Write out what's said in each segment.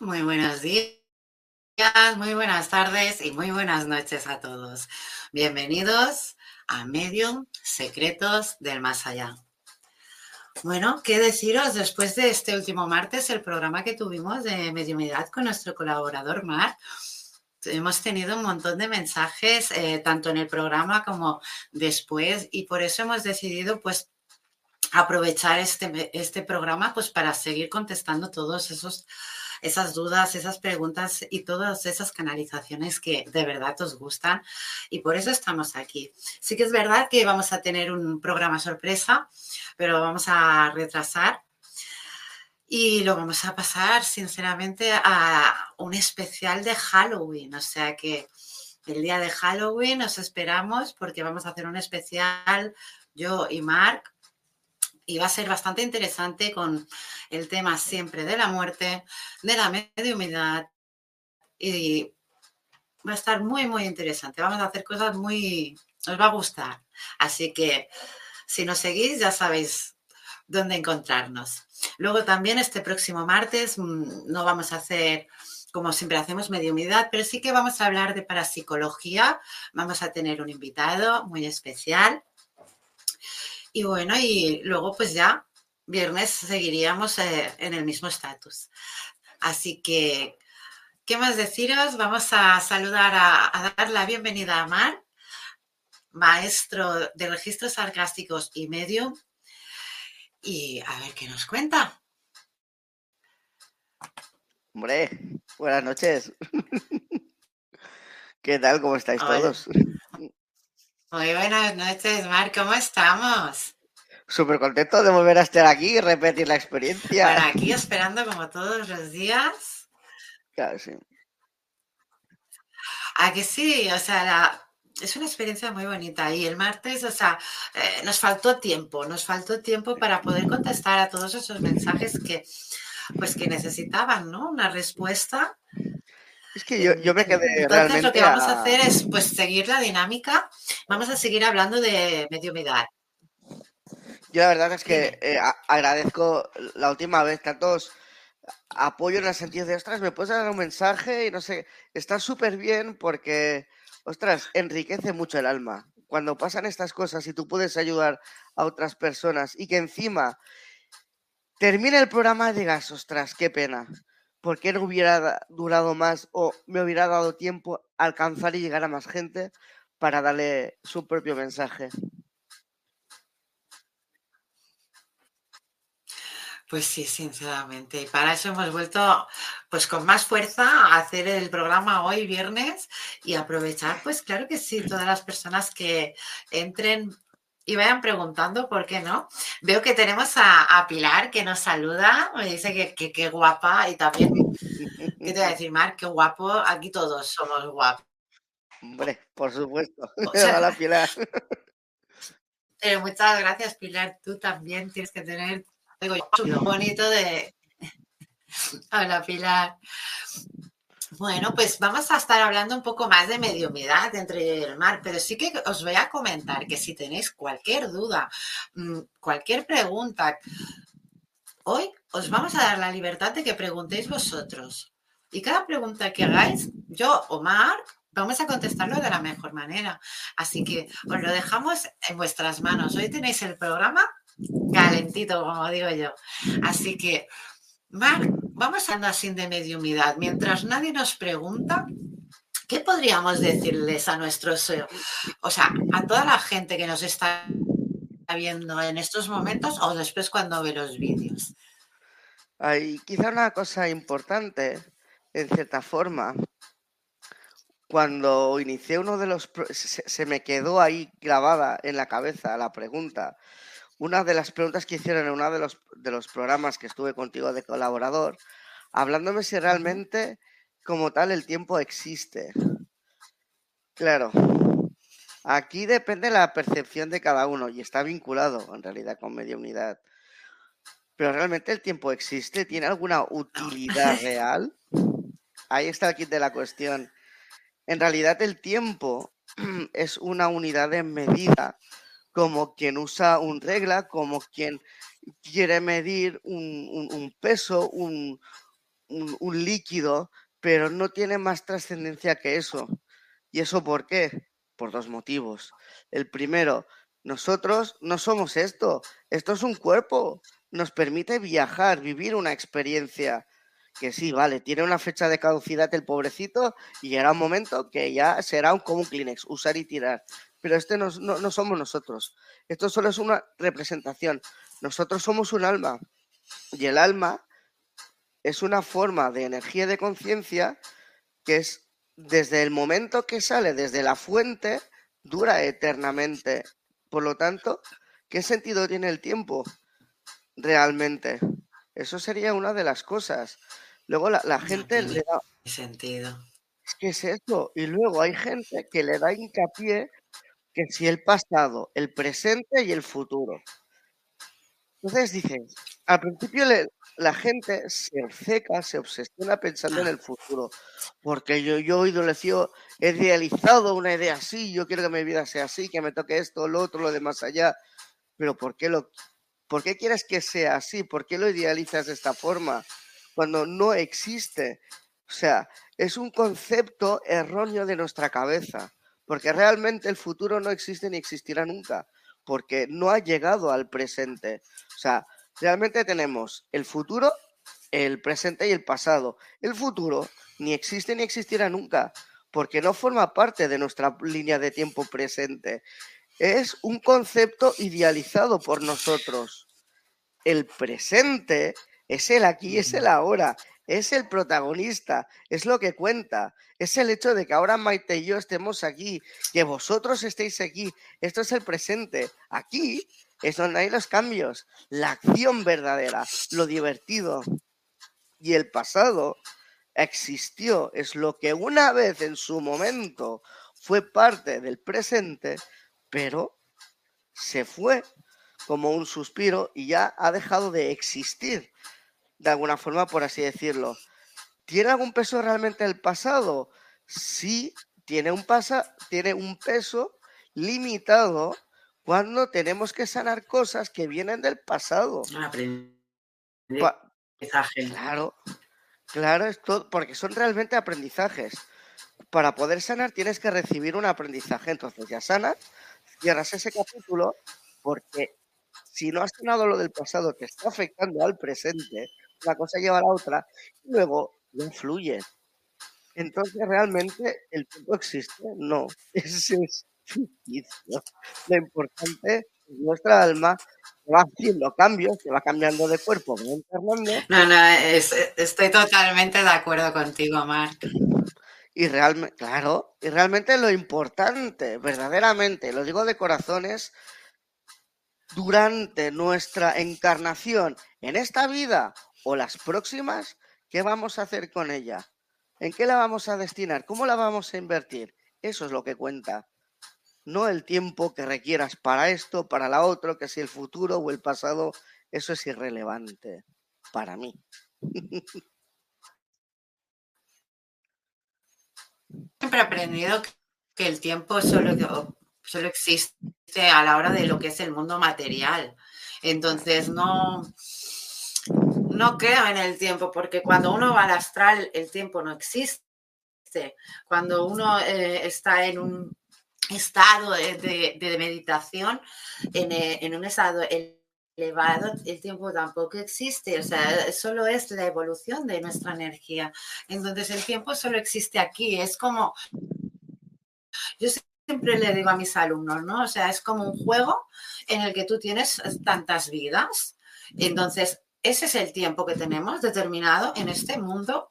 Muy buenos días, muy buenas tardes y muy buenas noches a todos. Bienvenidos a Medium Secretos del Más Allá. Bueno, ¿qué deciros después de este último martes, el programa que tuvimos de mediumidad con nuestro colaborador Mar? Hemos tenido un montón de mensajes, eh, tanto en el programa como después, y por eso hemos decidido, pues, aprovechar este, este programa, pues, para seguir contestando todos esos esas dudas, esas preguntas y todas esas canalizaciones que de verdad os gustan. Y por eso estamos aquí. Sí que es verdad que vamos a tener un programa sorpresa, pero vamos a retrasar y lo vamos a pasar, sinceramente, a un especial de Halloween. O sea que el día de Halloween nos esperamos porque vamos a hacer un especial yo y Mark y va a ser bastante interesante con el tema siempre de la muerte, de la mediumidad y va a estar muy, muy interesante. Vamos a hacer cosas muy... os va a gustar. Así que si nos seguís ya sabéis dónde encontrarnos. Luego también este próximo martes mm, no vamos a hacer como siempre hacemos mediumidad, pero sí que vamos a hablar de parapsicología. Vamos a tener un invitado muy especial y bueno, y luego pues ya viernes seguiríamos eh, en el mismo estatus. Así que, ¿qué más deciros? Vamos a saludar, a, dar la bienvenida a Mar, maestro de registros sarcásticos y medio, y a ver qué nos cuenta. Hombre, buenas noches. ¿Qué tal? ¿Cómo estáis todos? Muy buenas noches, Mar, ¿cómo estamos? Súper contento de volver a estar aquí y repetir la experiencia. Para aquí esperando como todos los días. Claro, sí. A que sí, o sea, es una experiencia muy bonita. Y el martes, o sea, eh, nos faltó tiempo, nos faltó tiempo para poder contestar a todos esos mensajes que, pues, que necesitaban, ¿no? Una respuesta es que yo, yo me quedé Entonces, lo que vamos a... hacer es pues seguir la dinámica. Vamos a seguir hablando de mediumidad. Yo la verdad es que eh, agradezco la última vez tantos apoyo en el sentido de, ostras, me puedes dar un mensaje y no sé, está súper bien porque, ostras, enriquece mucho el alma. Cuando pasan estas cosas y tú puedes ayudar a otras personas y que encima termine el programa y digas, ostras, qué pena ¿por qué no hubiera durado más o me hubiera dado tiempo a alcanzar y llegar a más gente para darle su propio mensaje? Pues sí, sinceramente. Y para eso hemos vuelto pues con más fuerza a hacer el programa hoy viernes y aprovechar, pues claro que sí, todas las personas que entren y vayan preguntando, ¿por qué no? Veo que tenemos a, Pilar que nos saluda, me dice que qué guapa y también, ¿qué te voy a decir, Mar? Qué guapo, aquí todos somos guapos. Hombre, por supuesto. Hola, Pilar. Pero muchas gracias, Pilar. Tú también tienes que tener algo bonito de... Hola, Pilar. Bueno, pues vamos a estar hablando un poco más de mediumidad entre el mar, pero sí que os voy a comentar que si tenéis cualquier duda, mm, cualquier pregunta, hoy os vamos a dar la libertad de que preguntéis vosotros. Y cada pregunta que hagáis, yo o Mar, vamos a contestarlo de la mejor manera. Así que os lo dejamos en vuestras manos. Hoy tenéis el programa calentito, como digo yo. Así que, Mar, vamos a andar así de mediumidad. Mientras nadie nos pregunta, ¿qué podríamos decirles a nuestros, eh, o sea, a toda la gente que nos está viendo en estos momentos o después cuando ve los vídeos? Hay quizá una cosa importante, en cierta forma, cuando inicié uno de los... Se, me quedó ahí grabada en la cabeza la pregunta. Una de las preguntas que hicieron en uno de los, de los programas que estuve contigo de colaborador, hablándome si realmente como tal el tiempo existe. Claro, aquí depende la percepción de cada uno y está vinculado en realidad con media unidad. Pero realmente el tiempo existe, tiene alguna utilidad real. Ahí está el kit de la cuestión. En realidad el tiempo es una unidad de medida, como quien usa un regla, como quien quiere medir un, peso, un, líquido, pero no tiene más trascendencia que eso. ¿Y eso por qué? Por dos motivos. El primero, nosotros no somos esto, esto es un cuerpo, nos permite viajar, vivir una experiencia que sí, vale, tiene una fecha de caducidad el pobrecito y llegará un momento que ya será un, como un Kleenex, usar y tirar. Pero este no, no, somos nosotros. Esto solo es una representación. Nosotros somos un alma y el alma es una forma de energía de conciencia que es desde el momento que sale, desde la fuente, dura eternamente. Por lo tanto, ¿qué sentido tiene el tiempo realmente? Eso sería una de las cosas. Luego la, gente le da... sentido. Es que es eso. Y luego hay gente que le da hincapié que si el pasado, el presente y el futuro. Entonces dicen, al principio la gente se obceca, se obsesiona pensando en el futuro, porque yo, yo he idealizado una idea así, yo quiero que mi vida sea así, que me toque esto, lo otro, lo de más allá, pero ¿por qué, lo, ¿por qué quieres que sea así? ¿Por qué lo idealizas de esta forma? cuando no existe. O sea, es un concepto erróneo de nuestra cabeza, porque realmente el futuro no existe ni existirá nunca, porque no ha llegado al presente. O sea, realmente tenemos el futuro, el presente y el pasado. El futuro ni existe ni existirá nunca, porque no forma parte de nuestra línea de tiempo presente. Es un concepto idealizado por nosotros. El presente es el aquí, es el ahora, es el protagonista, es lo que cuenta, es el hecho de que ahora Maite y yo estemos aquí, que vosotros estéis aquí, esto es el presente, aquí es donde hay los cambios, la acción verdadera, lo divertido. Y el pasado existió, es lo que una vez en su momento fue parte del presente, pero se fue como un suspiro y ya ha dejado de existir de alguna forma, por así decirlo. ¿Tiene algún peso realmente el pasado? Sí, tiene un, pasa, tiene un peso limitado cuando tenemos que sanar cosas que vienen del pasado. Claro, claro, es porque son realmente aprendizajes. Para poder sanar tienes que recibir un aprendizaje. Entonces ya sanas, cierras ese capítulo, porque si no has sanado lo del pasado que está afectando al presente, una cosa lleva a la otra, y luego no fluye. Entonces, realmente, ¿el tiempo existe? No, es ficticio. Lo importante es nuestra alma va haciendo cambios, se va cambiando de cuerpo. No, no, estoy totalmente de acuerdo contigo, Marc. Y realmente, claro, y realmente lo importante, verdaderamente, lo digo de corazones, durante nuestra encarnación en esta vida o las próximas, ¿qué vamos a hacer con ella? ¿En qué la vamos a destinar? ¿Cómo la vamos a invertir? Eso es lo que cuenta. No el tiempo que requieras para esto, para la otro, que si el futuro o el pasado, eso es irrelevante para mí. Siempre he aprendido que el tiempo solo, solo existe a la hora de lo que es el mundo material. Entonces, no, no creo en el tiempo, porque cuando uno va al astral, el tiempo no existe. Cuando uno eh, está en un estado de, meditación, eh, en, un estado elevado, el tiempo tampoco existe. O sea, solo es la evolución de nuestra energía. Entonces, el tiempo solo existe aquí. Es como. Yo siempre le digo a mis alumnos, ¿no? O sea, es como un juego en el que tú tienes tantas vidas. Entonces, ese es el tiempo que tenemos determinado en este mundo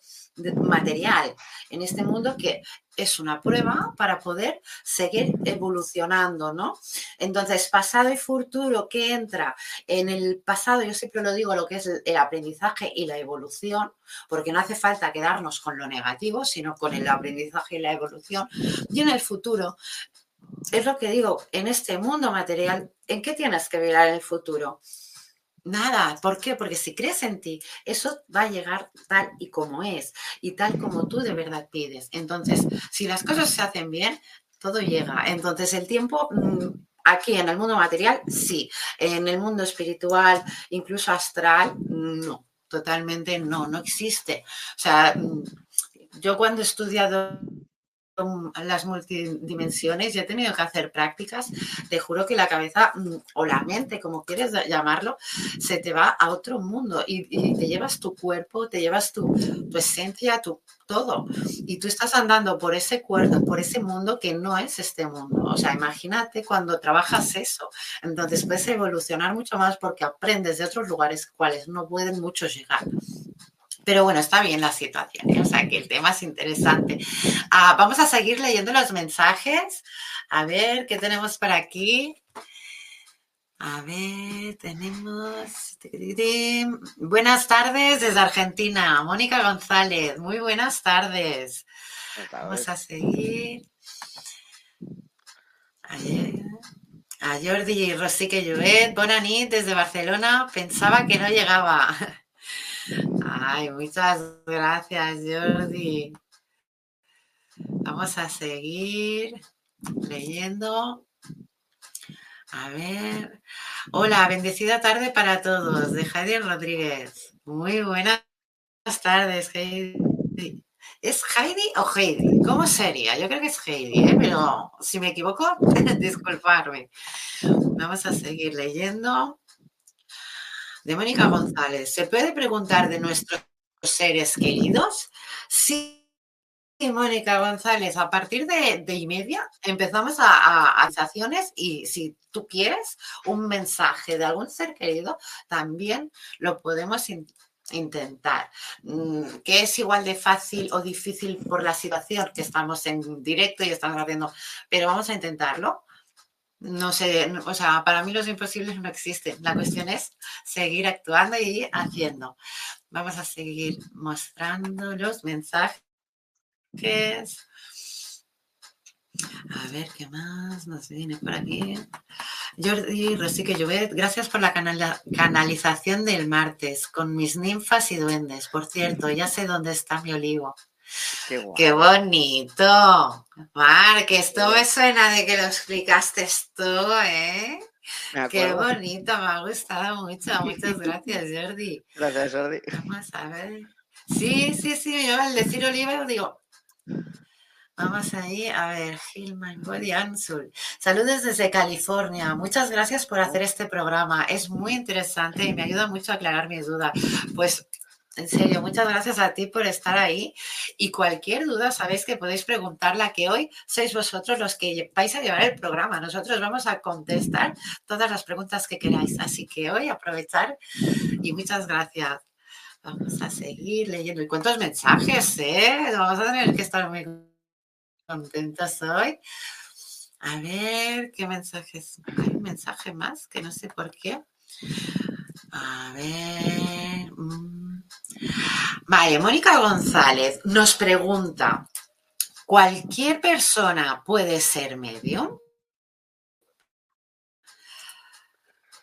material, en este mundo que es una prueba para poder seguir evolucionando, ¿no? Entonces, pasado y futuro, ¿qué entra? En el pasado, yo siempre lo digo, lo que es el aprendizaje y la evolución, porque no hace falta quedarnos con lo negativo, sino con el aprendizaje y la evolución. Y en el futuro, es lo que digo, en este mundo material, ¿en qué tienes que mirar el futuro? Nada, ¿por qué? Porque si crees en ti, eso va a llegar tal y como es y tal como tú de verdad pides. Entonces, si las cosas se hacen bien, todo llega. Entonces, el tiempo mm, aquí en el mundo material, sí. En el mundo espiritual, incluso astral, no. Totalmente no, no existe. O sea, mm, yo cuando he estudiado las multidimensiones y he tenido que hacer prácticas, te juro que la cabeza mm, o la mente, como quieres llamarlo, se te va a otro mundo y, te llevas tu cuerpo, te llevas tu, esencia, tu todo. Y tú estás andando por ese cuerpo, por ese mundo que no es este mundo. O sea, imagínate cuando trabajas eso. Entonces puedes evolucionar mucho más porque aprendes de otros lugares cuales no pueden muchos llegar. Pero bueno, está bien la situación, ¿eh? o sea que el tema es interesante. Ah, vamos a seguir leyendo los mensajes. A ver, ¿qué tenemos por aquí? A ver, tenemos... Buenas tardes desde Argentina, Mónica González. Muy buenas tardes. Vamos a seguir. A Jordi Rosique Llobet, Bonanit desde Barcelona. Pensaba que no llegaba. Ay, muchas gracias, Jordi. Vamos a seguir leyendo. A ver. Hola, bendecida tarde para todos, de Heidi Rodríguez. Muy buenas tardes, Heidi. ¿Es Heidi o Heidi? ¿Cómo sería? Yo creo que es Heidi, ¿eh? pero si me equivoco, disculparme. Vamos a seguir leyendo de Mónica González. ¿Se puede preguntar de nuestros seres queridos? Sí, Mónica González, a partir de, y media empezamos a, a, y si tú quieres un mensaje de algún ser querido, también lo podemos intentar. Mm, que es igual de fácil o difícil por la situación que estamos en directo y estamos haciendo, pero vamos a intentarlo no sé, o sea, para mí los imposibles no existen. La cuestión es seguir actuando y haciendo. Vamos a seguir mostrando los mensajes. A ver qué más nos viene por aquí. Jordi Rosique Llobet, gracias por la canalización del martes con mis ninfas y duendes. Por cierto, ya sé dónde está mi olivo. Qué, bonito. Mar, que esto me suena de que lo explicaste tú, ¿eh? Qué bonito, me ha gustado mucho. Muchas gracias, Jordi. Gracias, Jordi. Vamos a ver. Sí, sí, sí, yo al decir Oliver digo. Vamos ahí, a ver, Gilman Body Ansul. Saludos desde California. Muchas gracias por hacer este programa. Es muy interesante y me ayuda mucho a aclarar mis dudas. Pues En serio, muchas gracias a ti por estar ahí. Y cualquier duda, sabéis que podéis preguntarla, que hoy sois vosotros los que vais a llevar el programa. Nosotros vamos a contestar todas las preguntas que queráis. Así que hoy aprovechar y muchas gracias. Vamos a seguir leyendo. ¿Y cuántos mensajes, eh? Vamos a tener que estar muy contentos hoy. A ver, ¿qué mensajes? Hay un mensaje más que no sé por qué. A ver. Vale, Mónica González nos pregunta: ¿cualquier persona puede ser medio?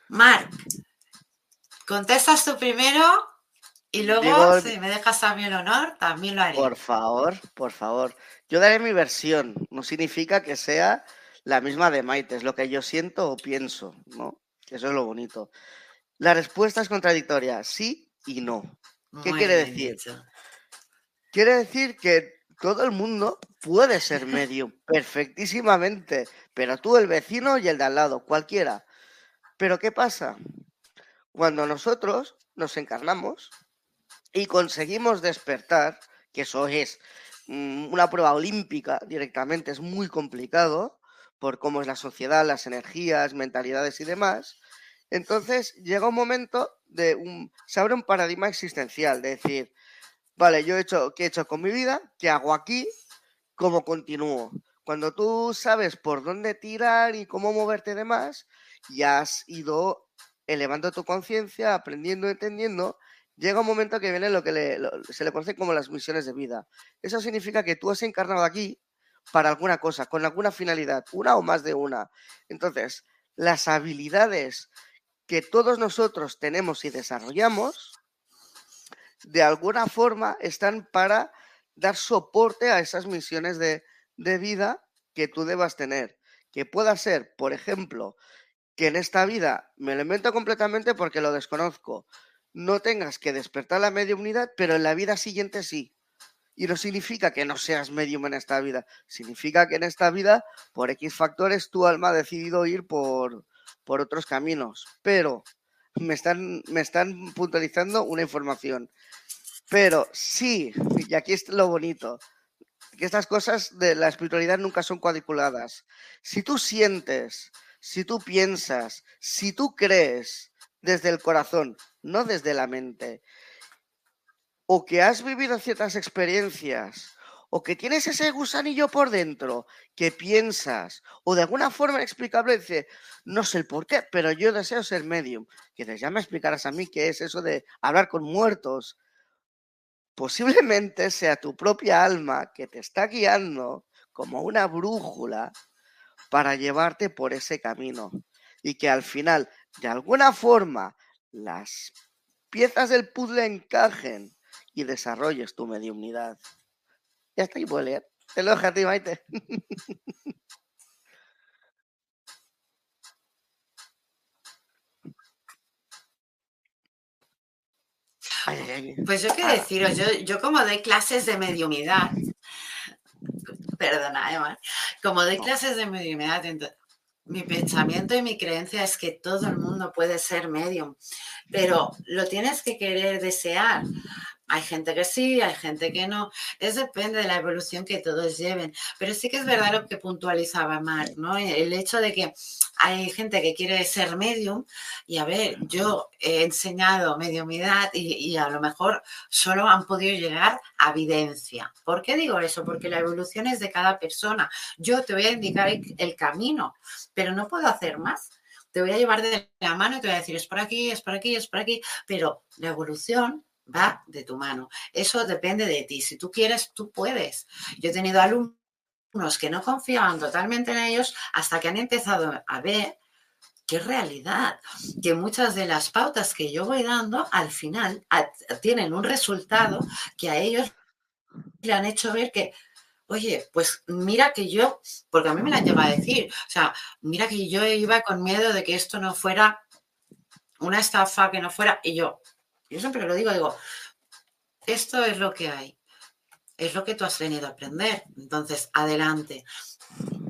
Marc, contestas tú primero y luego, si me dejas a mí el honor, también lo haré. Por favor, por favor. Yo daré mi versión. No significa que sea la misma de Maite, es lo que yo siento o pienso, ¿no? Eso es lo bonito. La respuesta es contradictoria, sí y no. ¿Qué quiere decir? Quiere decir que todo el mundo puede ser medio perfectísimamente, pero tú, el vecino y el de al lado, cualquiera. Pero ¿qué pasa? Cuando nosotros nos encarnamos y conseguimos despertar, que eso es mm, una prueba olímpica directamente, es muy complicado por cómo es la sociedad, las energías, mentalidades y demás, entonces llega un momento de un, se abre un paradigma existencial, de decir, vale, yo he hecho, ¿qué he hecho con mi vida? ¿Qué hago aquí? ¿Cómo continúo? Cuando tú sabes por dónde tirar y cómo moverte demás, ya has ido elevando tu conciencia, aprendiendo, entendiendo, llega un momento que viene lo que se le conoce como las misiones de vida. Eso significa que tú has encarnado aquí para alguna cosa, con alguna finalidad, una o más de una. Entonces, las habilidades que todos nosotros tenemos y desarrollamos, de alguna forma están para dar soporte a esas misiones de, vida que tú debas tener. Que pueda ser, por ejemplo, que en esta vida me lo invento completamente porque lo desconozco. No tengas que despertar la mediunidad, pero en la vida siguiente sí. Y no significa que no seas medium en esta vida. Significa que en esta vida, por X factores, tu alma ha decidido ir por, por otros caminos, pero me están, me están puntualizando una información. Pero sí, y aquí es lo bonito, que estas cosas de la espiritualidad nunca son cuadriculadas. Si tú sientes, si tú piensas, si tú crees desde el corazón, no desde la mente, o que has vivido ciertas experiencias, o que tienes ese gusanillo por dentro que piensas, o de alguna forma inexplicable dice, no sé el por qué, pero yo deseo ser medium. Que ya me explicarás a mí qué es eso de hablar con muertos. Posiblemente sea tu propia alma que te está guiando como una brújula para llevarte por ese camino. Y que al final, de alguna forma, las piezas del puzzle encajen y desarrolles tu mediumnidad. Ya está, y puedo leer. Te lo dejo a ti, Maite. Pues yo qué deciros, yo, yo como doy clases de mediumidad, perdona, Emma, como doy clases de mediumidad, mi pensamiento y mi creencia es que todo el mundo puede ser medium, pero lo tienes que querer desear. Hay gente que sí, hay gente que no. Es depende de la evolución que todos lleven. Pero sí que es verdad lo que puntualizaba Mark, ¿no? El hecho de que hay gente que quiere ser medium y a ver, yo he enseñado mediumidad y, y a lo mejor solo han podido llegar a evidencia. ¿Por qué digo eso? Porque la evolución es de cada persona. Yo te voy a indicar el camino, pero no puedo hacer más te voy a llevar de la mano y te voy a decir, es por aquí, es por aquí, es por aquí, pero la evolución va de tu mano. Eso depende de ti. Si tú quieres, tú puedes. Yo he tenido alumnos que no confiaban totalmente en ellos hasta que han empezado a ver qué realidad, que muchas de las pautas que yo voy dando al final tienen un resultado que a ellos le han hecho ver que, oye, pues mira que yo, porque a mí me la han llevado a decir, o sea, mira que yo iba con miedo de que esto no fuera una estafa, que no fuera, y yo, yo siempre lo digo, digo, esto es lo que hay, es lo que tú has venido a aprender, entonces adelante.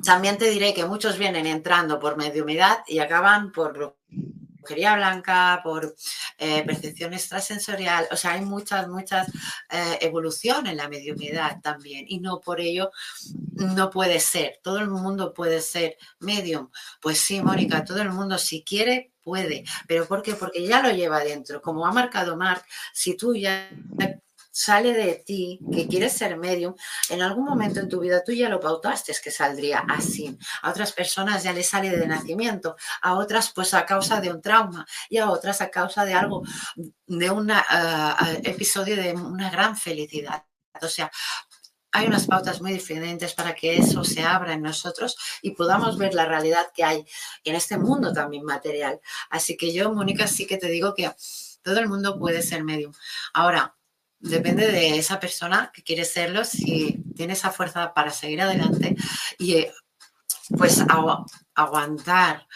También te diré que muchos vienen entrando por mediumidad y acaban por brujería blanca, por eh, percepción extrasensorial. O sea, hay muchas, muchas eh, evolución en la mediumidad también. Y no por ello no puede ser. Todo el mundo puede ser medium. Pues sí, Mónica, todo el mundo si quiere puede. ¿Pero por qué? Porque ya lo lleva dentro. Como ha marcado Mark, si tú ya sale de ti, que quieres ser medium, en algún momento en tu vida tú ya lo pautaste que saldría así. A otras personas ya les sale de nacimiento, a otras pues a causa de un trauma y a otras a causa de algo, de un eh, episodio de una gran felicidad. O sea, hay unas pautas muy diferentes para que eso se abra en nosotros y podamos ver la realidad que hay en este mundo también material. Así que yo, Mónica, sí que te digo que todo el mundo puede ser medium. Ahora, depende de esa persona que quiere serlo, si tiene esa fuerza para seguir adelante y pues aguantar.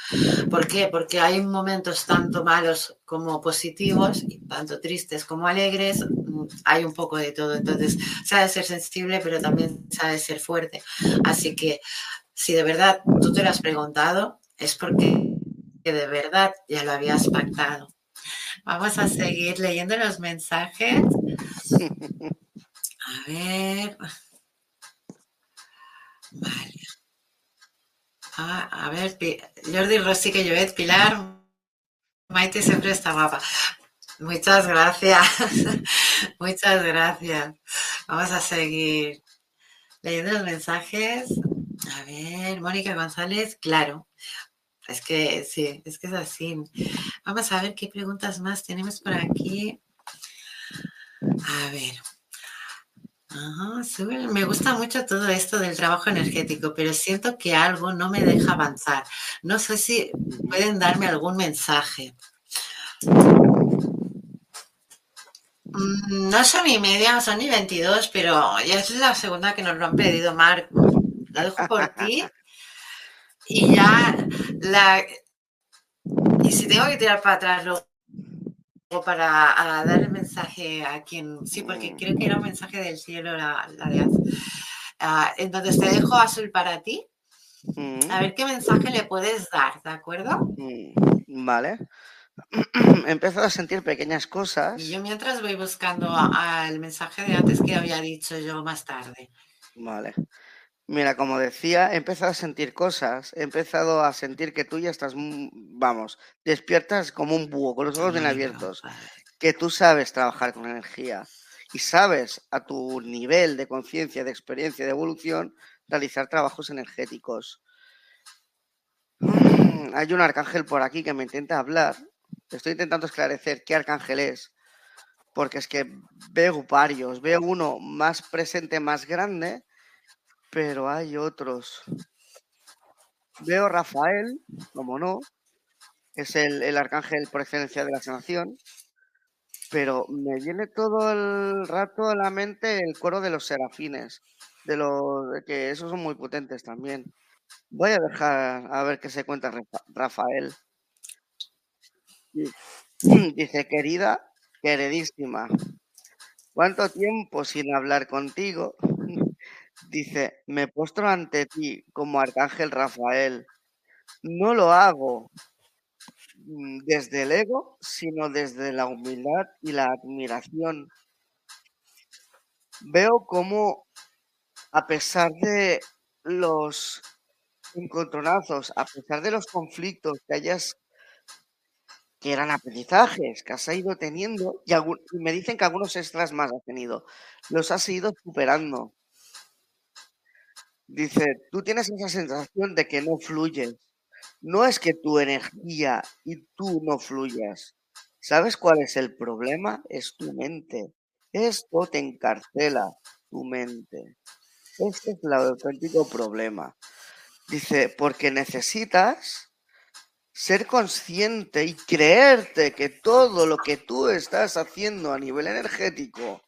¿Por qué? Porque hay momentos tanto malos como positivos, tanto tristes como alegres, hay un poco de todo. Entonces, sabe ser sensible, pero también sabe ser fuerte. Así que si de verdad tú te lo has preguntado, es porque de verdad ya lo habías pactado. Vamos a seguir leyendo los mensajes. A ver. Vale. A ver, Jordi Rossi que Llovet, Pilar, Maite siempre está guapa. Muchas gracias. Muchas gracias. Vamos a seguir leyendo los mensajes. A ver, Mónica González, claro. Es que sí, es que es así. Vamos a ver qué preguntas más tenemos por aquí. A ver. Me gusta mucho todo esto del trabajo energético, pero siento que algo no me deja avanzar. No sé si pueden darme algún mensaje. Mm, no son ni media, son ni 22, pero ya es la segunda que nos lo han pedido, Marc. La dejo por ti. Y ya la. Y si tengo que tirar para atrás luego para dar el mensaje a quien. Sí, porque creo que era un mensaje del cielo la, de ah, entonces te dejo azul para ti. Mm. A ver qué mensaje le puedes dar, ¿de acuerdo? Mm, vale. He empezado a sentir pequeñas cosas. Y yo mientras voy buscando al mensaje de antes que había dicho yo más tarde. Vale. Mira, como decía, he empezado a sentir cosas, he empezado a sentir que tú ya estás, mm, vamos, despiertas como un búho, con los ojos bien abiertos, que tú sabes trabajar con energía y sabes a tu nivel de conciencia, de experiencia, de evolución, realizar trabajos energéticos. Mm, hay un arcángel por aquí que me intenta hablar. Estoy intentando esclarecer qué arcángel es, porque es que veo varios, veo uno más presente, más grande, pero hay otros. Veo Rafael, como no, es el, arcángel por excelencia de la sanación, pero me viene todo el rato a la mente el coro de los serafines, de los que esos son muy potentes también. Voy a dejar a ver qué se cuenta Rafael. Dice, querida, queridísima, ¿cuánto tiempo sin hablar contigo? Dice, me postro ante ti como Arcángel Rafael. No lo hago mm, desde el ego, sino desde la humildad y la admiración. Veo cómo, a pesar de los encontronazos, a pesar de los conflictos que hayas, que eran aprendizajes que has ido teniendo, y, y me dicen que algunos extras más has tenido, los has ido superando. Dice, tú tienes esa sensación de que no fluyes. No es que tu energía y tú no fluyas. ¿Sabes cuál es el problema? Es tu mente. Esto te encarcela, tu mente. Este es el auténtico problema. Dice, porque necesitas ser consciente y creerte que todo lo que tú estás haciendo a nivel energético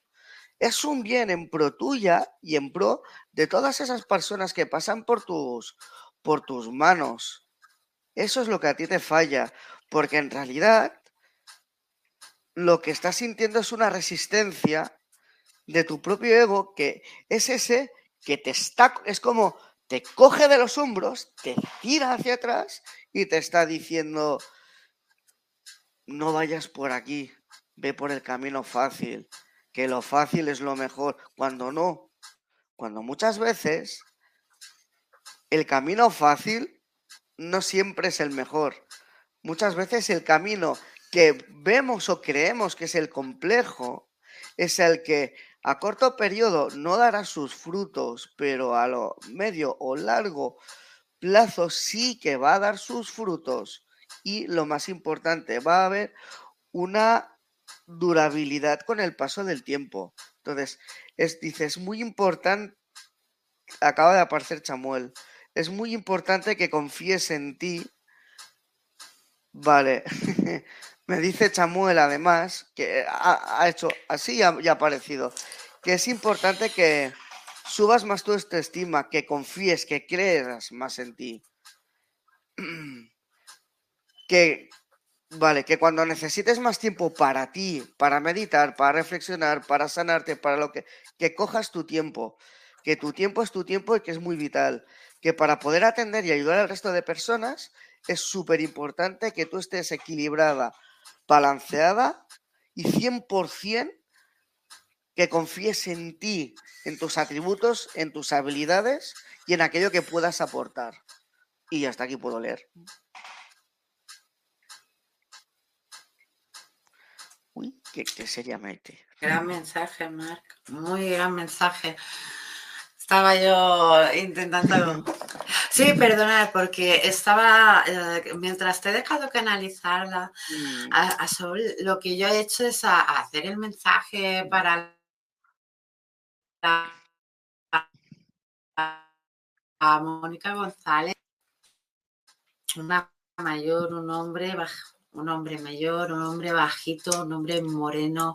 es un bien en pro tuya y en pro de todas esas personas que pasan por tus, por tus manos. Eso es lo que a ti te falla, porque en realidad lo que estás sintiendo es una resistencia de tu propio ego que es ese que te está, es como te coge de los hombros, te tira hacia atrás y te está diciendo, no vayas por aquí, ve por el camino fácil, que lo fácil es lo mejor, cuando no, cuando muchas veces el camino fácil no siempre es el mejor. Muchas veces el camino que vemos o creemos que es el complejo es el que a corto periodo no dará sus frutos, pero a lo medio o largo plazo sí que va a dar sus frutos y lo más importante, va a haber una durabilidad con el paso del tiempo. Entonces, es, dice, es muy importante, acaba de aparecer Chamuel, es muy importante que confíes en ti. Vale, me dice Chamuel además, que ha, hecho así ya ha aparecido, que es importante que subas más tu autoestima, que confíes, que creas más en ti. que, vale, que cuando necesites más tiempo para ti, para meditar, para reflexionar, para sanarte, para lo que, que cojas tu tiempo, que tu tiempo es tu tiempo y que es muy vital, que para poder atender y ayudar al resto de personas es súper importante que tú estés equilibrada, balanceada y 100% que confíes en ti, en tus atributos, en tus habilidades y en aquello que puedas aportar. Y hasta aquí puedo leer. Qué seriamente. Gran mensaje, Marc. Muy gran mensaje. Estaba yo intentando. Sí, perdonad, porque estaba. Eh, mientras te he dejado canalizarla, mm. a, lo que yo he hecho es hacer el mensaje para a Mónica González, una mayor, un hombre bajo un hombre mayor, un hombre bajito, un hombre moreno,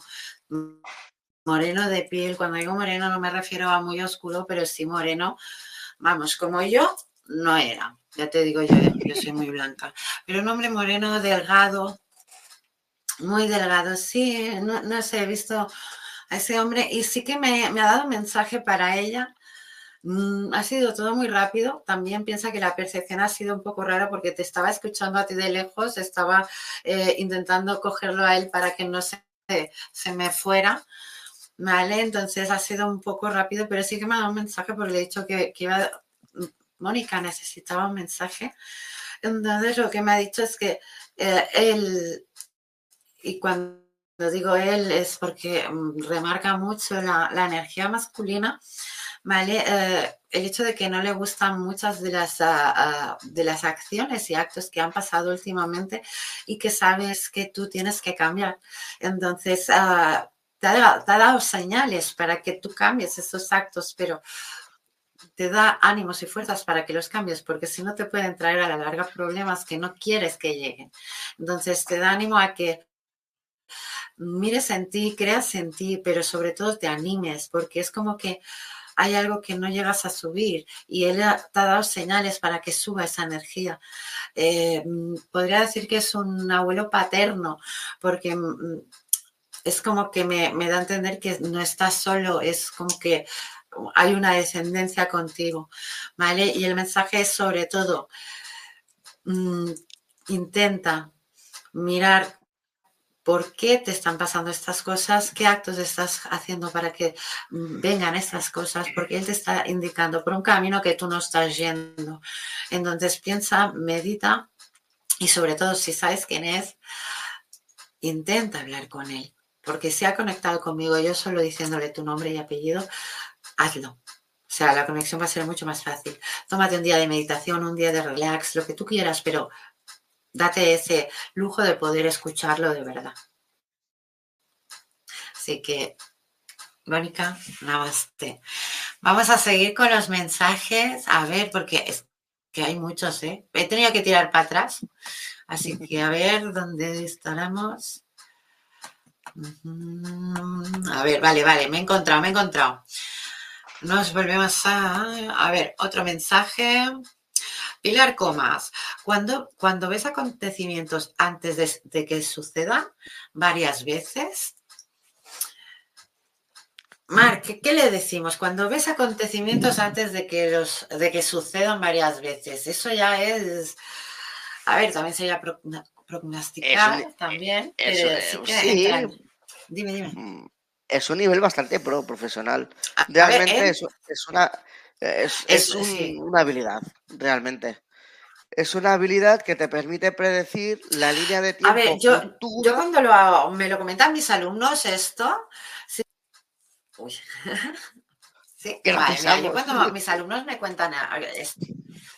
moreno de piel. Cuando digo moreno no me refiero a muy oscuro, pero sí moreno. Vamos, como yo no era. Ya te digo yo, yo soy muy blanca. Pero un hombre moreno, delgado, muy delgado. Sí, no, sé, he visto a ese hombre y sí que me, me ha dado un mensaje para ella Mm, ha sido todo muy rápido. También piensa que la percepción ha sido un poco rara porque te estaba escuchando a ti de lejos, estaba eh, intentando cogerlo a él para que no se, se me fuera. ¿Vale? Entonces ha sido un poco rápido, pero sí que me ha dado un mensaje porque le he dicho que, iba. Mónica necesitaba un mensaje. Entonces lo que me ha dicho es que eh, él, y cuando digo él es porque mm, remarca mucho la, la energía masculina, ¿vale? Eh, el hecho de que no le gustan muchas de las, ah, ah, de las acciones y actos que han pasado últimamente y que sabes que tú tienes que cambiar. Entonces, ah, te, ha, dado señales para que tú cambies esos actos, pero te da ánimos y fuerzas para que los cambies, porque si no te pueden traer a la larga problemas que no quieres que lleguen. Entonces, te da ánimo a que mires en ti, creas en ti, pero sobre todo te animes, porque es como que hay algo que no llegas a subir y él te ha dado señales para que suba esa energía. Eh, podría decir que es un abuelo paterno, porque mm, es como que me, da a entender que no estás solo, es como que hay una descendencia contigo, ¿vale? Y el mensaje es sobre todo, mm, intenta mirar por qué te están pasando estas cosas, qué actos estás haciendo para que vengan estas cosas, porque Él te está indicando por un camino que tú no estás yendo. Entonces piensa, medita y sobre todo si sabes quién es, intenta hablar con Él, porque si ha conectado conmigo yo solo diciéndole tu nombre y apellido, hazlo. O sea, la conexión va a ser mucho más fácil. Tómate un día de meditación, un día de relax, lo que tú quieras, pero date ese lujo de poder escucharlo de verdad. Así que, Mónica, namaste. Vamos a seguir con los mensajes. A ver, porque es que hay muchos, ¿eh? He tenido que tirar para atrás. Así que a ver dónde estaremos. A ver, vale, vale, me he encontrado, me he encontrado. Nos volvemos a... A ver, otro mensaje. Pilar Comas, cuando, cuando ves acontecimientos antes de, que sucedan varias veces, Marc, ¿qué, le decimos? Cuando ves acontecimientos antes de que, los, de que sucedan varias veces, eso ya es, a ver, también sería prognosticar también, pero sí que Dime, dime. Mm, es un nivel bastante pro profesional. Realmente es, una es, una habilidad, realmente. Es una habilidad que te permite predecir la línea de tiempo. A ver, yo, yo cuando lo, me lo comentan mis alumnos esto, sí, Uy. sí, vale, yo cuando mis alumnos me cuentan,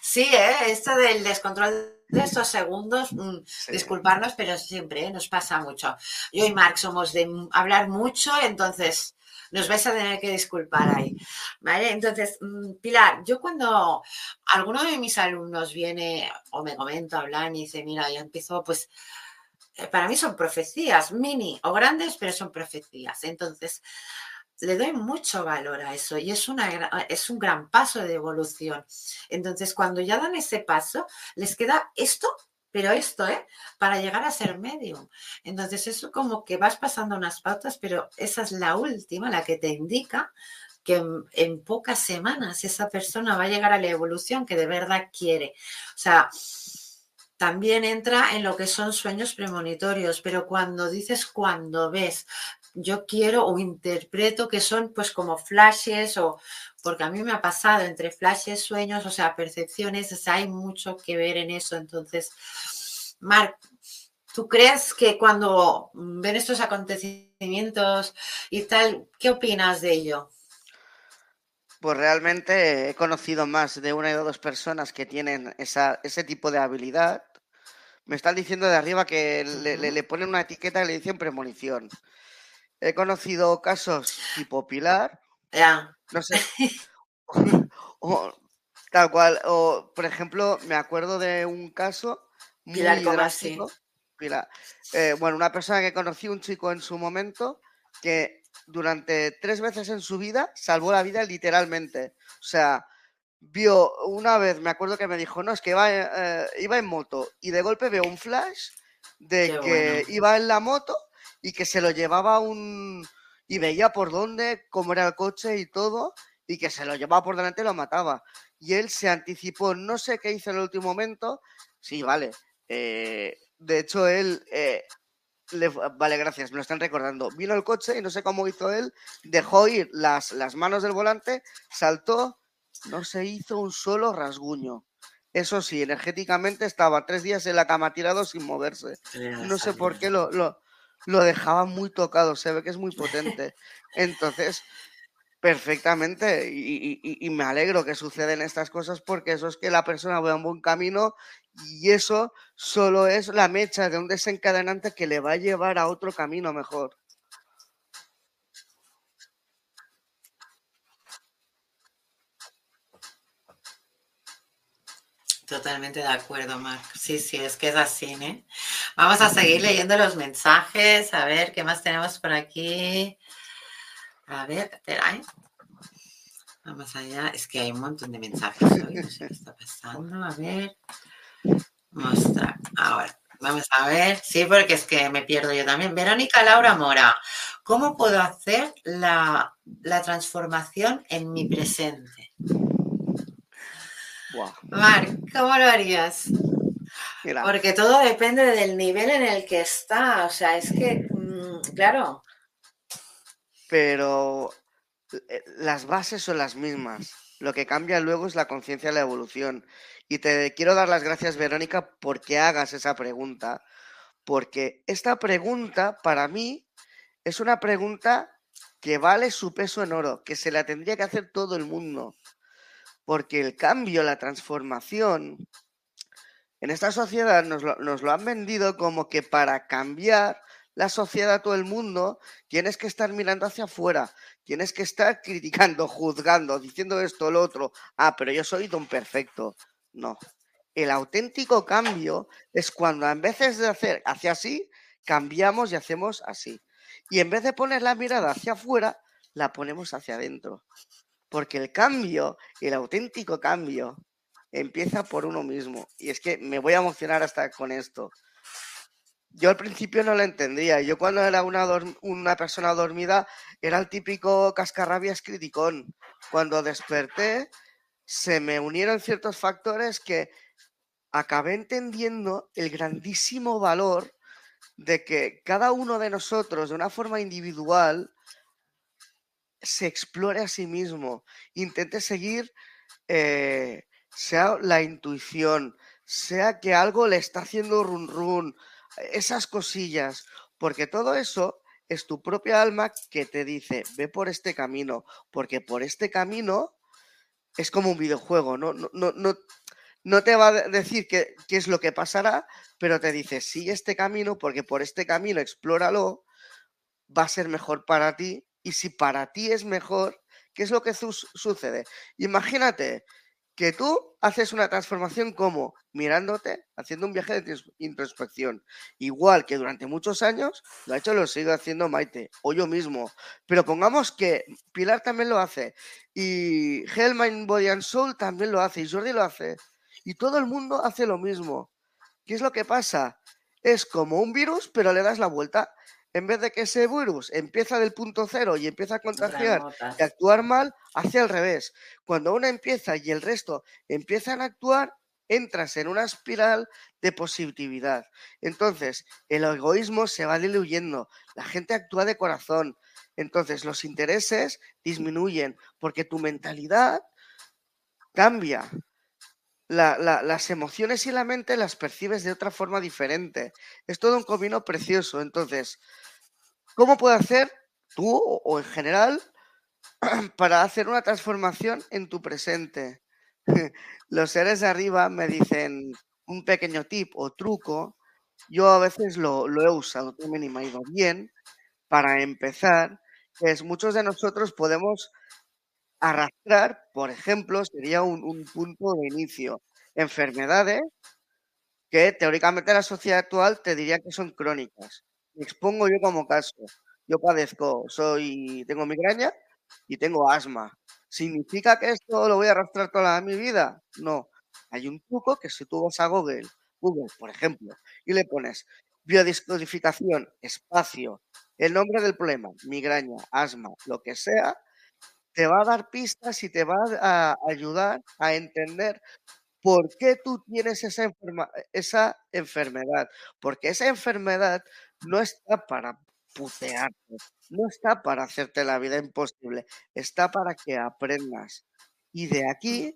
sí, ¿eh? esto del descontrol de estos segundos, mm, disculparnos, pero siempre ¿eh? nos pasa mucho. Yo y Marc somos de hablar mucho, entonces nos vais a tener que disculpar ahí. ¿Vale? Entonces, mm, Pilar, yo cuando alguno de mis alumnos viene o me comenta, hablan y dice, mira, ya empiezo, pues eh, para mí son profecías, mini o grandes, pero son profecías. Entonces, le doy mucho valor a eso y es, una, es un gran paso de evolución. Entonces, cuando ya dan ese paso, les queda esto, pero esto, ¿eh? Para llegar a ser medium. Entonces, eso como que vas pasando unas pautas, pero esa es la última, la que te indica que en, en pocas semanas esa persona va a llegar a la evolución que de verdad quiere. O sea, también entra en lo que son sueños premonitorios, pero cuando dices cuando ves, yo quiero o interpreto que son pues como flashes o porque a mí me ha pasado entre flashes, sueños, o sea, percepciones, hay mucho que ver en eso. Entonces, Marc, ¿tú crees que cuando ven estos acontecimientos y tal, qué opinas de ello? Pues realmente he conocido más de una y dos personas que tienen esa, ese tipo de habilidad. Me están diciendo de arriba que le, le ponen una etiqueta y le dicen premonición. He conocido casos tipo Pilar. Ya. No sé. o, tal cual. O, por ejemplo, me acuerdo de un caso muy Pilar drástico. Pilar. Eh, bueno, una persona que conocí, un chico en su momento, que durante tres veces en su vida salvó la vida literalmente. O sea, vio una vez, me acuerdo que me dijo, no, es que iba, eh, iba en moto y de golpe veo un flash de que iba en la moto y que se lo llevaba un... y veía por dónde, cómo era el coche y todo, y que se lo llevaba por delante y lo mataba. Y él se anticipó, no sé qué hizo en el último momento, sí, vale. Eh, de hecho, él... Eh, le, vale, gracias, me lo están recordando. Vino el coche y no sé cómo hizo él, dejó ir las, las manos del volante, saltó, no se hizo un solo rasguño. Eso sí, energéticamente estaba tres días en la cama tirado sin moverse. No sé por qué lo, lo dejaba muy tocado, se ve que es muy potente. Entonces, perfectamente, y, me alegro que suceden estas cosas porque eso es que la persona vaya un buen camino y eso solo es la mecha de un desencadenante que le va a llevar a otro camino mejor. Totalmente de acuerdo, Marc. Sí, sí, es que es así, ¿eh? Vamos a seguir leyendo los mensajes, a ver qué más tenemos por aquí. A ver, espera, ¿eh? Vamos allá. Es que hay un montón de mensajes hoy, no sé qué está pasando. A ver. Mostrar. Ahora, vamos a ver. Sí, porque es que me pierdo yo también. Verónica Laura Mora, ¿cómo puedo hacer la, la transformación en mi presente? Marc, ¿cómo lo harías? Porque todo depende del nivel en el que está. O sea, es que, mm, claro. Pero eh, las bases son las mismas. Lo que cambia luego es la conciencia de la evolución. Y te quiero dar las gracias, Verónica, porque hagas esa pregunta. Porque esta pregunta, para mí, es una pregunta que vale su peso en oro, que se la tendría que hacer todo el mundo porque el cambio, la transformación, en esta sociedad nos lo, han vendido como que para cambiar la sociedad, todo el mundo, tienes que estar mirando hacia afuera, tienes que estar criticando, juzgando, diciendo esto, lo otro. Ah, pero yo soy don perfecto. No. El auténtico cambio es cuando en vez de hacer hacia así, cambiamos y hacemos así. Y en vez de poner la mirada hacia afuera, la ponemos hacia adentro. Porque el cambio, el auténtico cambio, empieza por uno mismo. Y es que me voy a emocionar hasta con esto. Yo al principio no lo entendía. Yo cuando era una, una persona dormida era el típico cascarrabias criticón. Cuando desperté se me unieron ciertos factores que acabé entendiendo el grandísimo valor de que cada uno de nosotros, de una forma individual, se explore a sí mismo, intente seguir, eh, sea la intuición, sea que algo le está haciendo run run, esas cosillas, porque todo eso es tu propia alma que te dice, ve por este camino, porque por este camino es como un videojuego, no, no, no, no, te va a decir qué, qué es lo que pasará, pero te dice, sigue este camino, porque por este camino explóralo, va a ser mejor para ti, y si para ti es mejor, ¿qué es lo que sucede? Imagínate que tú haces una transformación como mirándote, haciendo un viaje de introspección, igual que durante muchos años lo ha hecho, lo sigo haciendo Maite o yo mismo, pero pongamos que Pilar también lo hace y Hellman Body and Soul también lo hace y Jordi lo hace y todo el mundo hace lo mismo. ¿Qué es lo que pasa? Es como un virus, pero le das la vuelta en vez de que ese virus empieza del punto cero y empieza a contagiar y actuar mal, hace al revés. Cuando uno empieza y el resto empiezan a actuar, entras en una espiral de positividad. Entonces, el egoísmo se va diluyendo, la gente actúa de corazón, entonces los intereses disminuyen porque tu mentalidad cambia. las emociones y la mente las percibes de otra forma diferente. Es todo un camino precioso. Entonces, ¿Cómo puedes hacer tú o en general para hacer una transformación en tu presente? Los seres de arriba me dicen un pequeño tip o truco. Yo a veces lo, he usado, también y me ha ido bien. Para empezar, es muchos de nosotros podemos arrastrar, por ejemplo, sería un, un punto de inicio, enfermedades que teóricamente la sociedad actual te diría que son crónicas. Expongo yo como caso. Yo padezco, soy, tengo migraña y tengo asma. ¿Significa que esto lo voy a arrastrar toda mi vida? No. Hay un truco que si tú vas a Google, Google, por ejemplo, y le pones biodescodificación, espacio, el nombre del problema, migraña, asma, lo que sea, te va a dar pistas y te va a ayudar a entender por qué tú tienes esa, esa enfermedad. Porque esa enfermedad no está para putearte, no está para hacerte la vida imposible, está para que aprendas. Y de aquí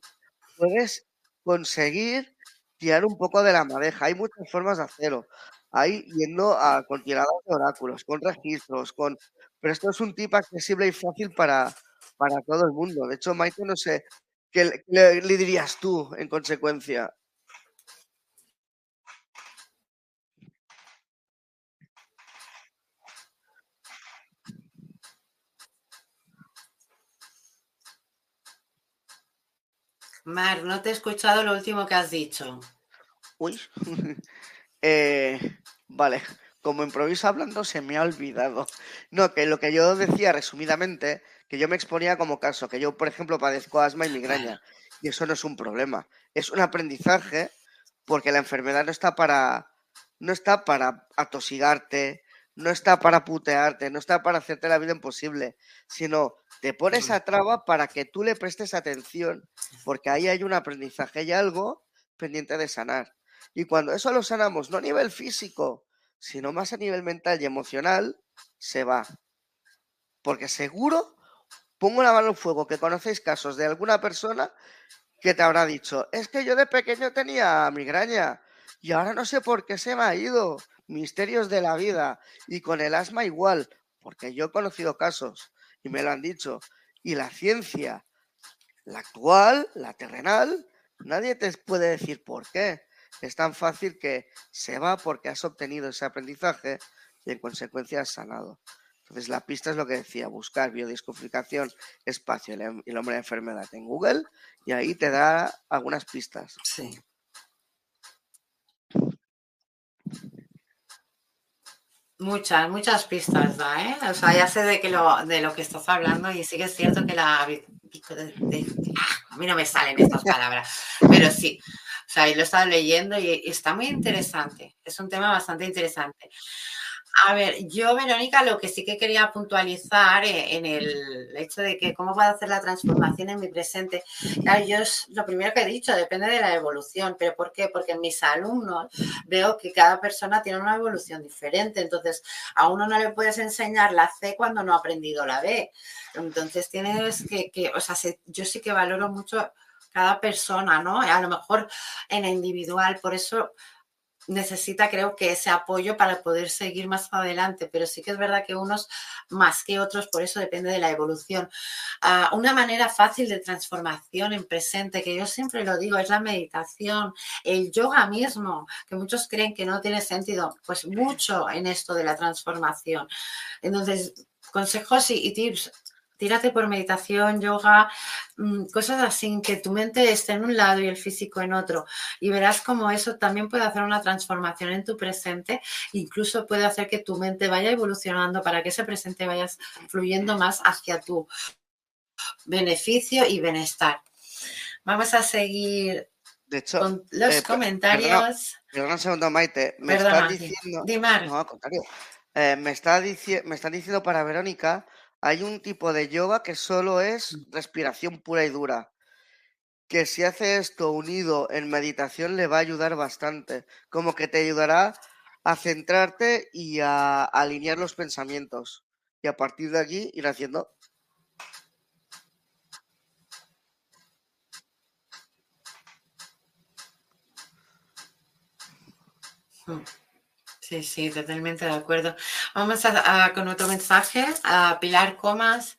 puedes conseguir tirar un poco de la madeja. Hay muchas formas de hacerlo. Hay yendo a, con tiradas de oráculos, con registros, con... Pero esto es un tip accesible y fácil para, para todo el mundo. De hecho, Maite, no sé, ¿qué le dirías tú en consecuencia? Mar, no te he escuchado lo último que has dicho. Uy. Eh, vale, como improviso hablando se me ha olvidado. No, que lo que yo decía resumidamente, que yo me exponía como caso, que yo, por ejemplo, padezco asma y migraña. Y eso no es un problema. Es un aprendizaje porque la enfermedad no está para, no está para atosigarte, no está para putearte, no está para hacerte la vida imposible, sino te pones a traba para que tú le prestes atención, porque ahí hay un aprendizaje, hay algo pendiente de sanar. Y cuando eso lo sanamos, no a nivel físico, sino más a nivel mental y emocional, se va. Porque seguro, pongo la mano en fuego, que conocéis casos de alguna persona que te habrá dicho, es que yo de pequeño tenía migraña y ahora no sé por qué se me ha ido misterios de la vida. Y con el asma igual, porque yo he conocido casos y me lo han dicho. Y la ciencia, la actual, la terrenal, nadie te puede decir por qué. Es tan fácil que se va porque has obtenido ese aprendizaje y en consecuencia has sanado. Entonces la pista es lo que decía, buscar biodiscodificación, espacio y el hombre de enfermedad en Google y ahí te da algunas pistas. Sí. Muchas, muchas pistas da, ¿eh? O sea, ya sé de, que lo, de lo que estás hablando y sí que es cierto que la... a mí no me salen estas palabras, pero sí. O sea, lo he estado leyendo y está muy interesante. Es un tema bastante interesante. A ver, yo, Verónica, lo que sí que quería puntualizar eh, en el hecho de que cómo puedo hacer la transformación en mi presente. Claro, yo es lo primero que he dicho, depende de la evolución. ¿Pero por qué? Porque en mis alumnos veo que cada persona tiene una evolución diferente. Entonces, a uno no le puedes enseñar la C cuando no ha aprendido la B. Entonces, tienes que o sea, yo sí que valoro mucho cada persona, ¿no? A lo mejor en individual, por eso necesita, creo que, ese apoyo para poder seguir más adelante, pero sí que es verdad que unos más que otros, por eso depende de la evolución. Ah, una manera fácil de transformación en presente, que yo siempre lo digo, es la meditación, el yoga mismo, que muchos creen que no tiene sentido, pues mucho en esto de la transformación. Entonces, consejos y tips tírate por meditación, yoga, mm, cosas así, que tu mente esté en un lado y el físico en otro. Y verás cómo eso también puede hacer una transformación en tu presente, incluso puede hacer que tu mente vaya evolucionando para que ese presente vaya fluyendo más hacia tu beneficio y bienestar. Vamos a seguir de hecho, con los eh, comentarios. Perdona, un segundo, Maite. Me Perdona, estás diciendo. Dimar. No, al contrario. Eh, me, está me están diciendo para Verónica hay un tipo de yoga que solo es Mm. respiración pura y dura. Que si hace esto unido en meditación le va a ayudar bastante. Como que te ayudará a centrarte y a alinear los pensamientos. Y a partir de aquí ir haciendo. Sí, sí, totalmente de acuerdo. Vamos a, con otro mensaje, a Pilar Comas,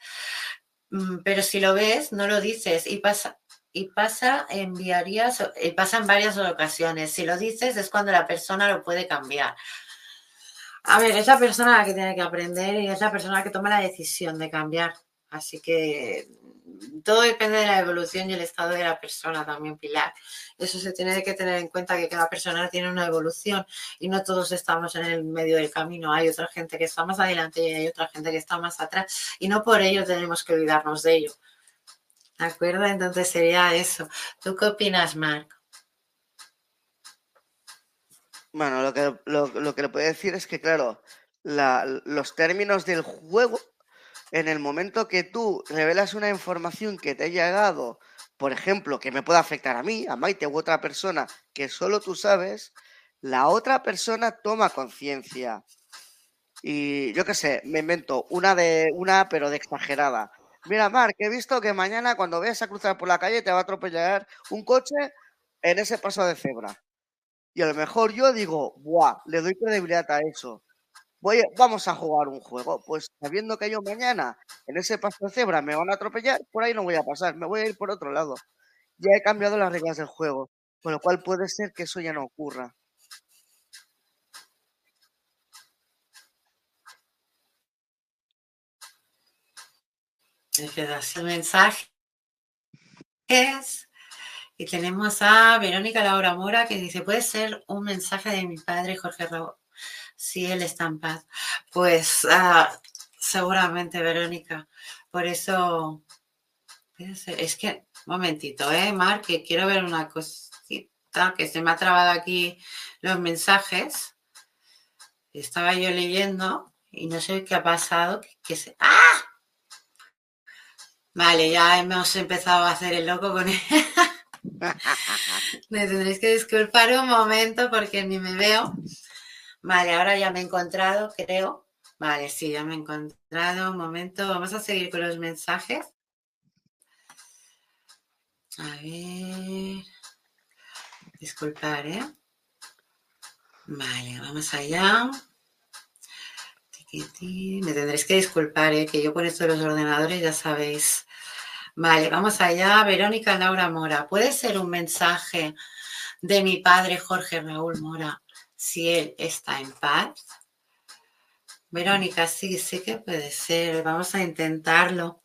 Mm, pero si lo ves, no lo dices y pasa, y pasa en varias, y pasa en varias ocasiones. Si lo dices es cuando la persona lo puede cambiar. A ver, es la persona la que tiene que aprender y es la persona que toma la decisión de cambiar. Así que todo depende de la evolución y el estado de la persona también, Pilar. Eso se tiene que tener en cuenta que cada persona tiene una evolución y no todos estamos en el medio del camino. Hay otra gente que está más adelante y hay otra gente que está más atrás y no por ello tenemos que olvidarnos de ello. ¿De acuerdo? Entonces sería eso. ¿Tú qué opinas, Marc? Bueno, lo que, lo, lo que le puedo decir es que, claro, la- los términos del juego, en el momento que tú revelas una información que te ha llegado, por ejemplo, que me puede afectar a mí, a Maite u otra persona, que solo tú sabes, la otra persona toma conciencia. Y yo qué sé, me invento una de una, pero de exagerada. Mira, Marc, he visto que mañana cuando vayas a cruzar por la calle te va a atropellar un coche en ese paso de cebra. Y a lo mejor yo digo, ¡buah! Le doy credibilidad a eso. Voy, vamos a jugar un juego. Pues sabiendo que yo mañana en ese paso de cebra me van a atropellar, por ahí no voy a pasar, me voy a ir por otro lado. Ya he cambiado las reglas del juego, con lo cual puede ser que eso ya no ocurra. así mensajes. Y tenemos a Verónica Laura Mora que dice, puede ser un mensaje de mi padre Jorge Raúl, si él está en paz. Pues ah, seguramente, Verónica. Por eso, es que, momentito, ¿eh, Mar? Que quiero ver una cosita, que se me ha trabado aquí los mensajes. Estaba yo leyendo y no sé qué ha pasado. Que se... ¡Ah! Vale, ya hemos empezado a hacer el loco con él. Me tendréis que disculpar un momento porque ni me veo. Vale, ahora ya me he encontrado, creo. Vale, sí, ya me he encontrado. Un momento, vamos a seguir con los mensajes. A ver. Disculpar, ¿eh? Vale, vamos allá. Me tendréis que disculpar, ¿eh? que yo con esto de los ordenadores ya sabéis. Vale, vamos allá. Verónica Laura Mora. ¿Puede ser un mensaje de mi padre Jorge Raúl Mora si él está en paz? Verónica, sí, sí que puede ser. Vamos a intentarlo.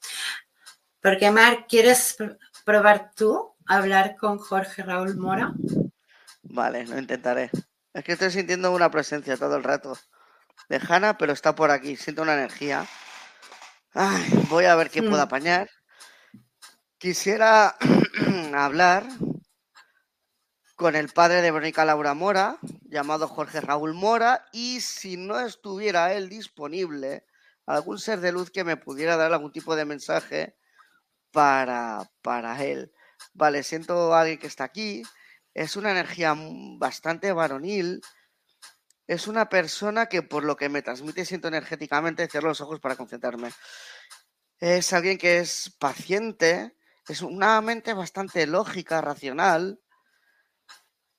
Porque, Mar, ¿quieres pr- probar tú hablar con Jorge Raúl Mora? Vale, lo intentaré. Es que estoy sintiendo una presencia todo el rato. Lejana, pero está por aquí. Siento una energía. Ay, voy a ver qué puedo Mm. apañar. Quisiera hablar con el padre de Verónica Laura Mora, llamado Jorge Raúl Mora, y si no estuviera él disponible, algún ser de luz que me pudiera dar algún tipo de mensaje para, para él. Vale, siento a alguien que está aquí, es una energía bastante varonil, es una persona que por lo que me transmite siento energéticamente, cierro los ojos para concentrarme. Es alguien que es paciente, es una mente bastante lógica, racional,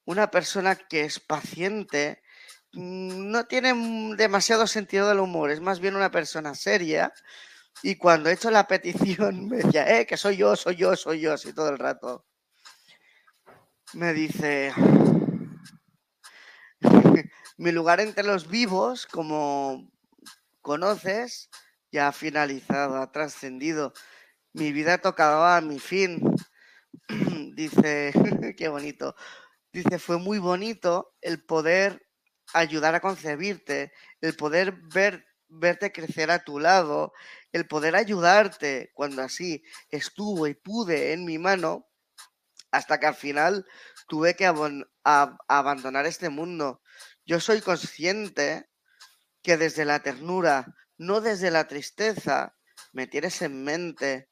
una persona que es paciente, mm, no tiene demasiado sentido del humor, es más bien una persona seria. Y cuando he hecho la petición me decía, eh, que soy yo, soy yo, soy yo, así todo el rato. Me dice, mi lugar entre los vivos, como conoces, ya ha finalizado, ha trascendido. Mi vida ha tocado a mi fin. Dice, qué bonito. Dice, fue muy bonito el poder ayudar a concebirte, el poder ver, verte crecer a tu lado, el poder ayudarte cuando así estuvo y pude en mi mano, hasta que al final tuve que abandonar este mundo. Yo soy consciente que desde la ternura, no desde la tristeza, me tienes en mente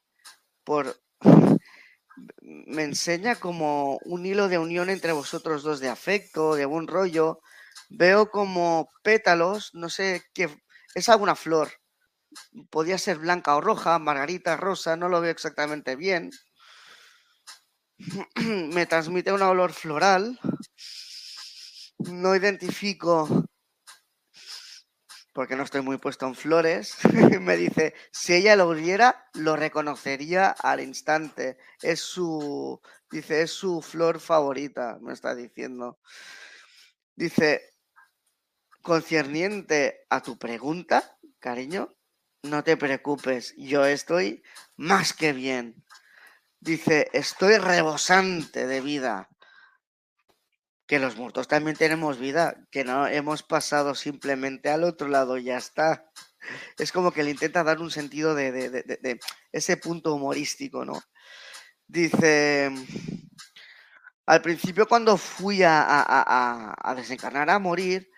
por me enseña como un hilo de unión entre vosotros dos de afecto, de buen rollo. Veo como pétalos, no sé qué, es alguna flor. Podía ser blanca o roja, margarita, rosa, no lo veo exactamente bien. Me transmite un olor floral. No identifico porque no estoy muy puesto en flores, me dice, si ella lo oliera, lo reconocería al instante. Es su, dice, es su flor favorita, me está diciendo. Dice, concerniente a tu pregunta, cariño, no te preocupes, yo estoy más que bien. Dice, estoy rebosante de vida que los muertos también tenemos vida, que no hemos pasado simplemente al otro lado ya está. Es como que le intenta dar un sentido de, ese punto humorístico, ¿no? Dice, al principio cuando fui a, a, desencarnar a morir,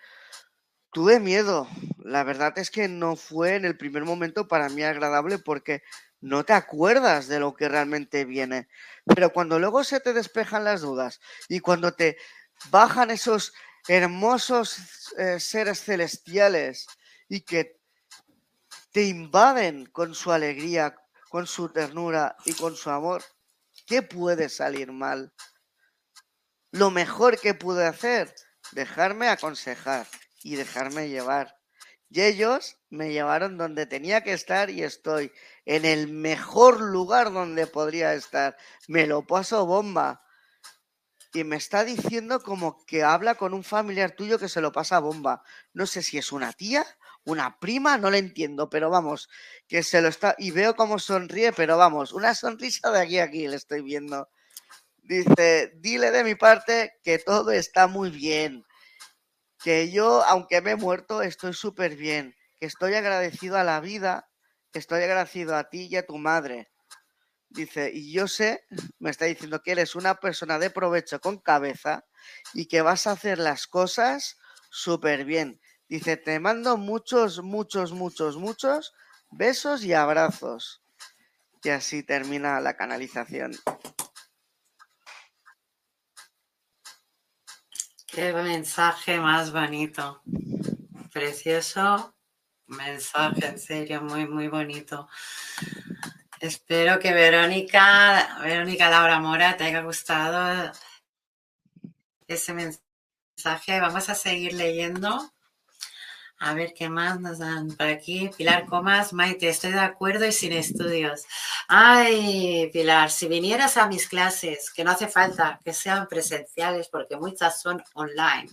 tuve miedo. La verdad es que no fue en el primer momento para mí agradable porque no te acuerdas de lo que realmente viene. Pero cuando luego se te despejan las dudas y cuando te bajan esos hermosos eh, seres celestiales y que te invaden con su alegría, con su ternura y con su amor, ¿qué puede salir mal? Lo mejor que pude hacer, dejarme aconsejar y dejarme llevar. Y ellos me llevaron donde tenía que estar y estoy en el mejor lugar donde podría estar. Me lo paso bomba y me está diciendo como que habla con un familiar tuyo que se lo pasa a bomba. No sé si es una tía, una prima, no le entiendo, pero vamos, que se lo está. Y veo cómo sonríe, pero vamos, una sonrisa de aquí a aquí le estoy viendo. Dice, dile de mi parte que todo está muy bien. Que yo, aunque me he muerto, estoy súper bien. Que estoy agradecido a la vida, que estoy agradecido a ti y a tu madre Dice, y yo sé, me está diciendo que eres una persona de provecho con cabeza y que vas a hacer las cosas súper bien. Dice, te mando muchos, muchos, muchos, muchos besos y abrazos. Y así termina la canalización. Qué mensaje más bonito. Precioso mensaje, en serio, muy, muy bonito. Espero que Verónica, Verónica Laura Mora, te haya gustado ese mensaje. Vamos a seguir leyendo. A ver qué más nos dan por aquí. Pilar Comas, Maite, estoy de acuerdo y sin estudios. Ay, Pilar, si vinieras a mis clases, que no hace falta que sean presenciales porque muchas son online,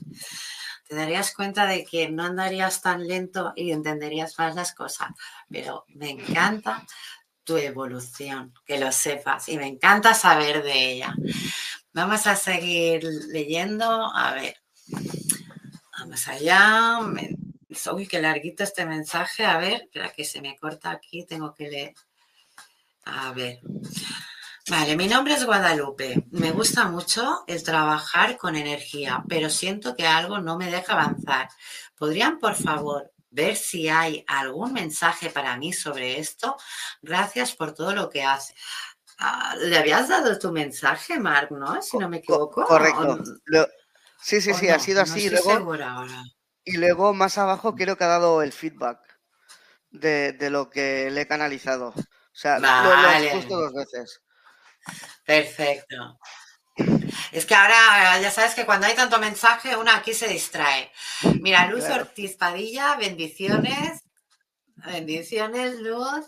te darías cuenta de que no andarías tan lento y entenderías más las cosas. Pero me encanta tu evolución, que lo sepas. Y me encanta saber de ella. Vamos a seguir leyendo. A ver, vamos allá. Uy, qué larguito este mensaje. A ver, espera que se me corta aquí. Tengo que leer. A ver. Vale, mi nombre es Guadalupe. Me gusta mucho el trabajar con energía, pero siento que algo no me deja avanzar. ¿Podrían, por favor, ver si hay algún mensaje para mí sobre esto? Gracias por todo lo que hace. Ah, ¿Le habías dado tu mensaje, Mark, no? Si no me equivoco. Correcto. sí, sí, sí, ha sido así. luego, Y luego más abajo creo que ha dado el feedback de, lo que le he canalizado. O sea, lo, he puesto dos veces. Perfecto. Es que ahora ya sabes que cuando hay tanto mensaje, uno aquí se distrae. Mira, Luz Ortiz Padilla, bendiciones. Bendiciones, Luz.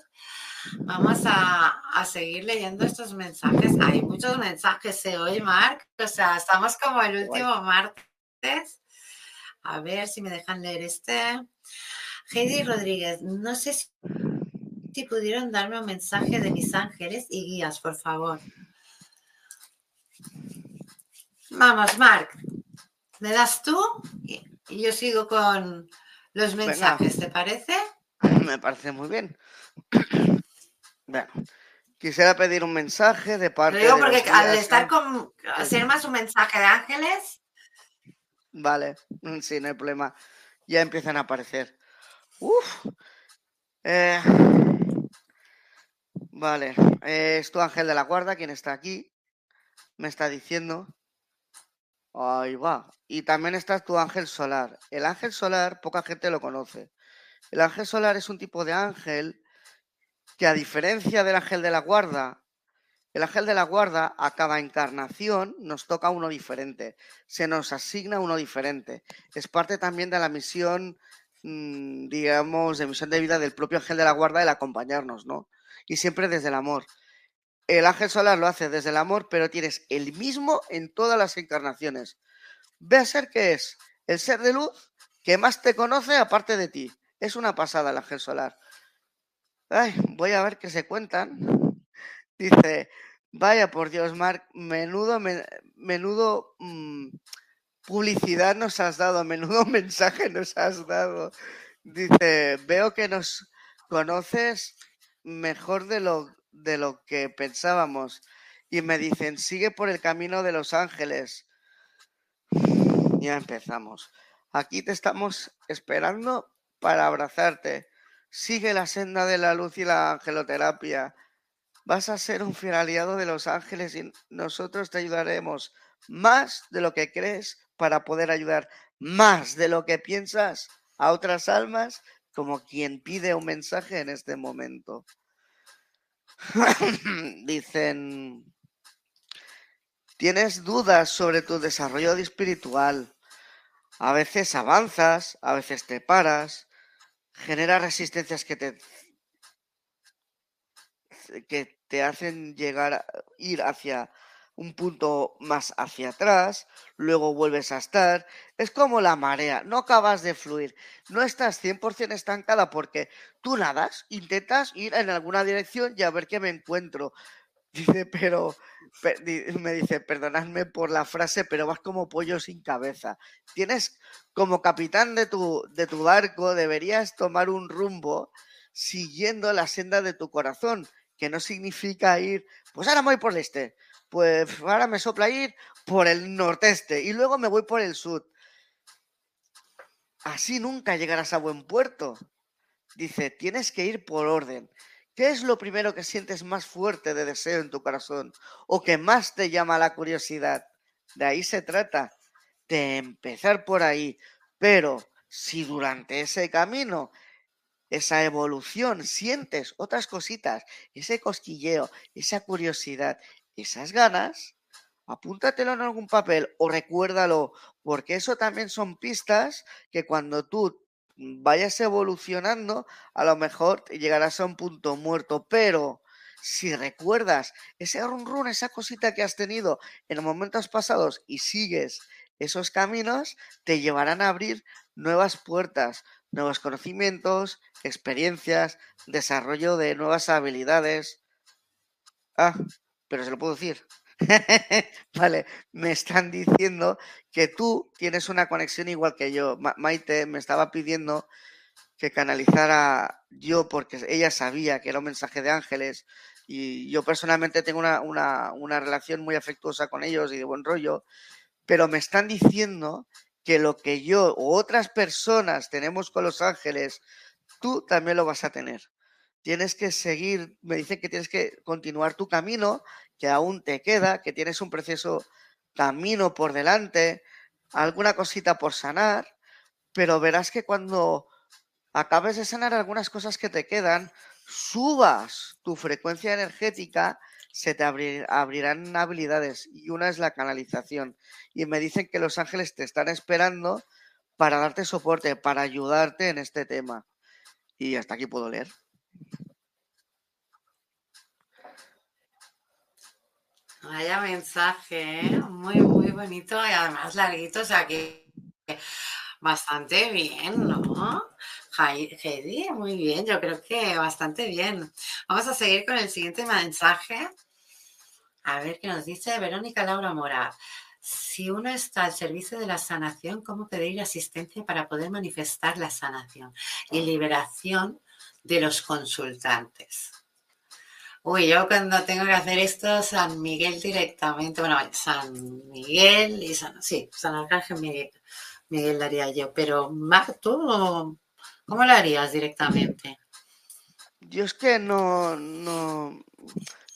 Vamos a, seguir leyendo estos mensajes. Hay muchos mensajes hoy, Marc. O sea, estamos como el último martes. A ver si me dejan leer este. Heidi Rodríguez, no sé si, si pudieron darme un mensaje de mis ángeles y guías, por favor. Vamos, Marc. ¿Me das tú? Y yo sigo con los mensajes, ¿te parece? Me parece muy bien. Bueno, quisiera pedir un mensaje de parte digo porque al estar con. ser más un mensaje de ángeles. Vale, mm, sí, no hay problema. Ya empiezan a aparecer. Uf. Eh, vale, eh, es tu ángel de la guarda quien está aquí. Me está diciendo. Ahí va. Y también está tu ángel solar. El ángel solar, poca gente lo conoce. El ángel solar es un tipo de ángel que a diferencia del ángel de la guarda, el ángel de la guarda a cada encarnación nos toca uno diferente, se nos asigna uno diferente. Es parte también de la misión, mm, digamos, de misión de vida del propio ángel de la guarda el acompañarnos, ¿no? Y siempre desde el amor. El ángel solar lo hace desde el amor, pero tienes el mismo en todas las encarnaciones. Ve a ser que es el ser de luz que más te conoce aparte de ti. Es una pasada el ángel solar. Ay, voy a ver qué se cuentan. Dice, vaya por Dios, Marc, menudo, menudo mm, publicidad nos has dado, menudo mensaje nos has dado. Dice, veo que nos conoces mejor de lo, de lo que pensábamos. Y me dicen, sigue por el camino de los ángeles. Ya empezamos. Aquí te estamos esperando para abrazarte. Sigue la senda de la luz y la angeloterapia. Vas a ser un fiel aliado de los ángeles y nosotros te ayudaremos más de lo que crees para poder ayudar más de lo que piensas a otras almas como quien pide un mensaje en este momento. Dicen, tienes dudas sobre tu desarrollo espiritual. A veces avanzas, a veces te paras, genera resistencias que te que te hacen llegar a ir hacia un punto más hacia atrás, luego vuelves a estar. Es como la marea, no acabas de fluir, no estás 100% estancada porque tú nadas, intentas ir en alguna dirección y a ver qué me encuentro. Dice, pero me dice, perdonadme por la frase, pero vas como pollo sin cabeza. Tienes, como capitán de tu, de tu barco, deberías tomar un rumbo siguiendo la senda de tu corazón, que no significa ir, pues ahora voy por este, pues ahora me sopla ir por el nordeste y luego me voy por el sur. Así nunca llegarás a buen puerto. Dice, tienes que ir por orden. ¿Qué es lo primero que sientes más fuerte de deseo en tu corazón o que más te llama la curiosidad? De ahí se trata, de empezar por ahí. Pero si durante ese camino, esa evolución, sientes otras cositas, ese cosquilleo, esa curiosidad, esas ganas, apúntatelo en algún papel o recuérdalo, porque eso también son pistas que cuando tú vayas evolucionando, a lo mejor llegarás a un punto muerto, pero si recuerdas ese run run, esa cosita que has tenido en momentos pasados y sigues esos caminos, te llevarán a abrir nuevas puertas, nuevos conocimientos, experiencias, desarrollo de nuevas habilidades. Ah, pero se lo puedo decir. vale, me están diciendo que tú tienes una conexión igual que yo. Maite me estaba pidiendo que canalizara yo porque ella sabía que era un mensaje de ángeles. y yo personalmente tengo una, una, relación muy afectuosa con ellos y de buen rollo, pero me están diciendo que lo que yo o otras personas tenemos con los ángeles, tú también lo vas a tener. Tienes que seguir, me dicen que tienes que continuar tu camino, que aún te queda, que tienes un precioso camino por delante, alguna cosita por sanar, pero verás que cuando acabes de sanar algunas cosas que te quedan, subas tu frecuencia energética, se te abrirán habilidades y una es la canalización. Y me dicen que los ángeles te están esperando para darte soporte, para ayudarte en este tema. Y hasta aquí puedo leer. Vaya mensaje, ¿eh? muy, muy bonito y además larguito, o sea que bastante bien, ¿no? Heidi, muy bien, yo creo que bastante bien. Vamos a seguir con el siguiente mensaje. A ver qué nos dice Verónica Laura Mora. Si uno está al servicio de la sanación, ¿cómo pedir asistencia para poder manifestar la sanación y liberación de los consultantes? Uy, yo cuando tengo que hacer esto, San Miguel directamente, bueno, San Miguel y San, sí, San Arcángel Miguel, Miguel yo, pero Mar, tú ¿Cómo lo harías directamente? Yo es que no, no,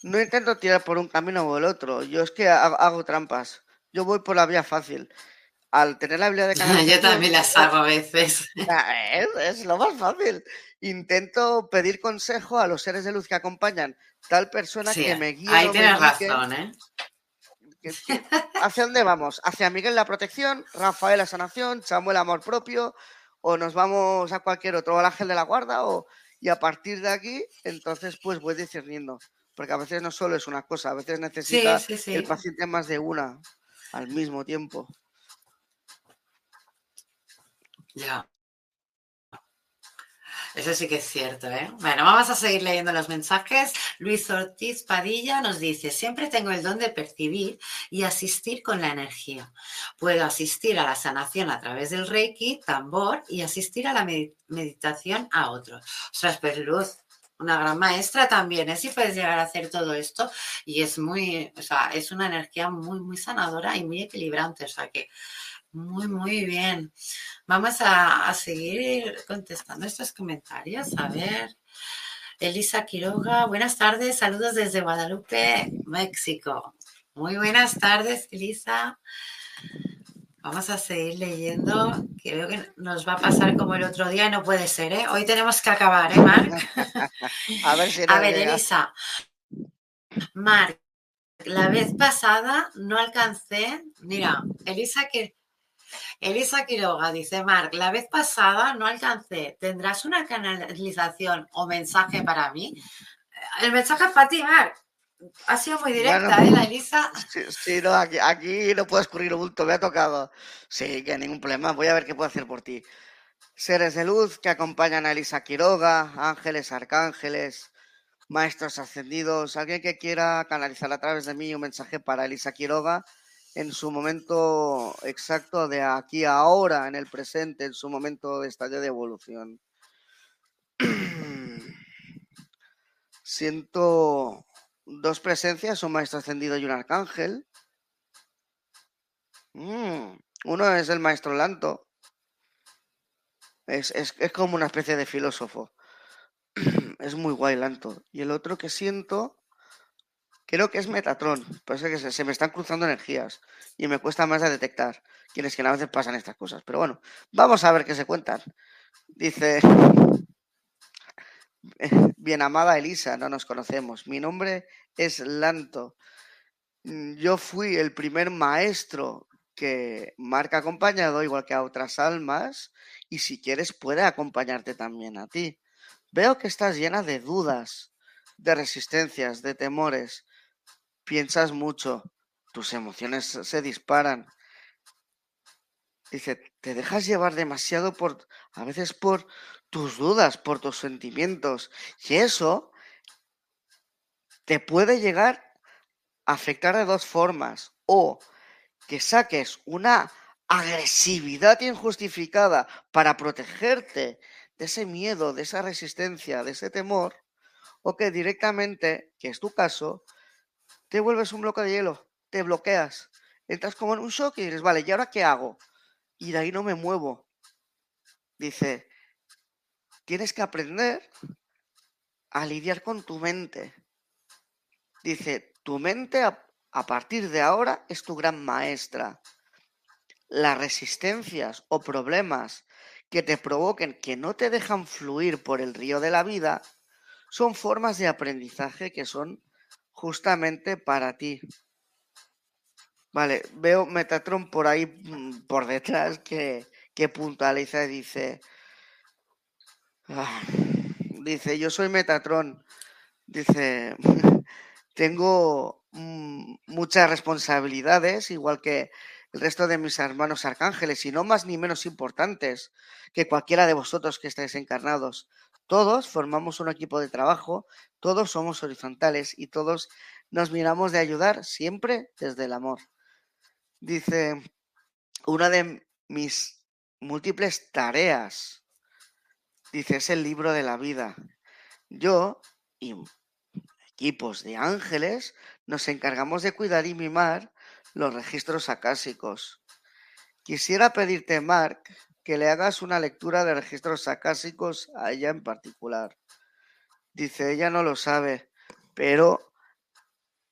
no intento tirar por un camino o el otro. Yo es que hago, trampas. Yo voy por la vía fácil. Al tener la habilidad de canalizar. Yo también las hago a veces. Es, lo más fácil. Intento pedir consejo a los seres de luz que acompañan tal persona que me guíe. Ahí tienes razón, ¿eh? ¿Hacia dónde vamos? Hacia Miguel la protección, Rafael la sanación, Samuel amor propio, o nos vamos a cualquier otro, al ángel de la guarda, o, y a partir de aquí, entonces pues voy discerniendo. Porque a veces no solo es una cosa, a veces necesita el paciente más de una al mismo tiempo. Ya. Eso sí que es cierto, ¿eh? Bueno, vamos a seguir leyendo los mensajes. Luis Ortiz Padilla nos dice, siempre tengo el don de percibir y asistir con la energía. Puedo asistir a la sanación a través del Reiki, tambor y asistir a la meditación a otros. Ostras, pues Luz, una gran maestra también, ¿eh? Si puedes llegar a hacer todo esto y es muy, o sea, es una energía muy, muy sanadora y muy equilibrante, o sea que muy, muy bien. Vamos a, seguir contestando estos comentarios. A ver. Elisa Quiroga, buenas tardes, saludos desde Guadalupe, México. Muy buenas tardes, Elisa. Vamos a seguir leyendo. Creo que nos va a pasar como el otro día no puede ser, ¿eh? Hoy tenemos que acabar, ¿eh, Marc? a ver, si a ver Elisa. Marc, la vez pasada no alcancé. Mira, Elisa que Elisa Quiroga dice, Marc, la vez pasada no alcancé. ¿Tendrás una canalización o mensaje para mí? El mensaje es para ti, Marc. Ha sido muy directa, ¿eh, la Elisa? Sí, no, aquí, no puedo escurrir un bulto, me ha tocado. Sí, que ningún problema. Voy a ver qué puedo hacer por ti. Seres de luz que acompañan a Elisa Quiroga, ángeles, arcángeles, maestros ascendidos, alguien que quiera canalizar a través de mí un mensaje para Elisa Quiroga en su momento exacto de aquí a ahora, en el presente, en su momento de estadio de evolución. Siento dos presencias, un maestro ascendido y un arcángel. Mm, uno es el maestro Lanto. Es, es, es como una especie de filósofo. es muy guay Lanto. Y el otro que siento Creo que es Metatron. Parece que se, me están cruzando energías y me cuesta más de detectar quiénes que a veces pasan estas cosas. Pero bueno, vamos a ver qué se cuentan. Dice, bien amada Elisa, no nos conocemos. Mi nombre es Lanto. Yo fui el primer maestro que marca acompañado, igual que a otras almas, y si quieres puede acompañarte también a ti. Veo que estás llena de dudas, de resistencias, de temores piensas mucho, tus emociones se disparan. Dice, te dejas llevar demasiado por, a veces por tus dudas, por tus sentimientos. Y eso te puede llegar a afectar de dos formas. O que saques una agresividad injustificada para protegerte de ese miedo, de esa resistencia, de ese temor. o que directamente, que es tu caso, te vuelves un bloque de hielo, te bloqueas, entras como en un shock y dices, vale, ¿y ahora qué hago? Y de ahí no me muevo. Dice, tienes que aprender a lidiar con tu mente. Dice, tu mente a, a partir de ahora es tu gran maestra. Las resistencias o problemas que te provoquen, que no te dejan fluir por el río de la vida, son formas de aprendizaje que son justamente para ti. Vale, veo Metatron por ahí mm, por detrás que, que puntualiza y dice, ah, dice, yo soy Metatron, dice, tengo mm, muchas responsabilidades, igual que el resto de mis hermanos arcángeles, y no más ni menos importantes que cualquiera de vosotros que estáis encarnados. Todos formamos un equipo de trabajo, todos somos horizontales y todos nos miramos de ayudar siempre desde el amor. Dice, una de mis múltiples tareas, dice, es el libro de la vida. Yo y equipos de ángeles nos encargamos de cuidar y mimar los registros acásicos. Quisiera pedirte, Mark, que le hagas una lectura de registros acásicos a ella en particular. Dice, ella no lo sabe, pero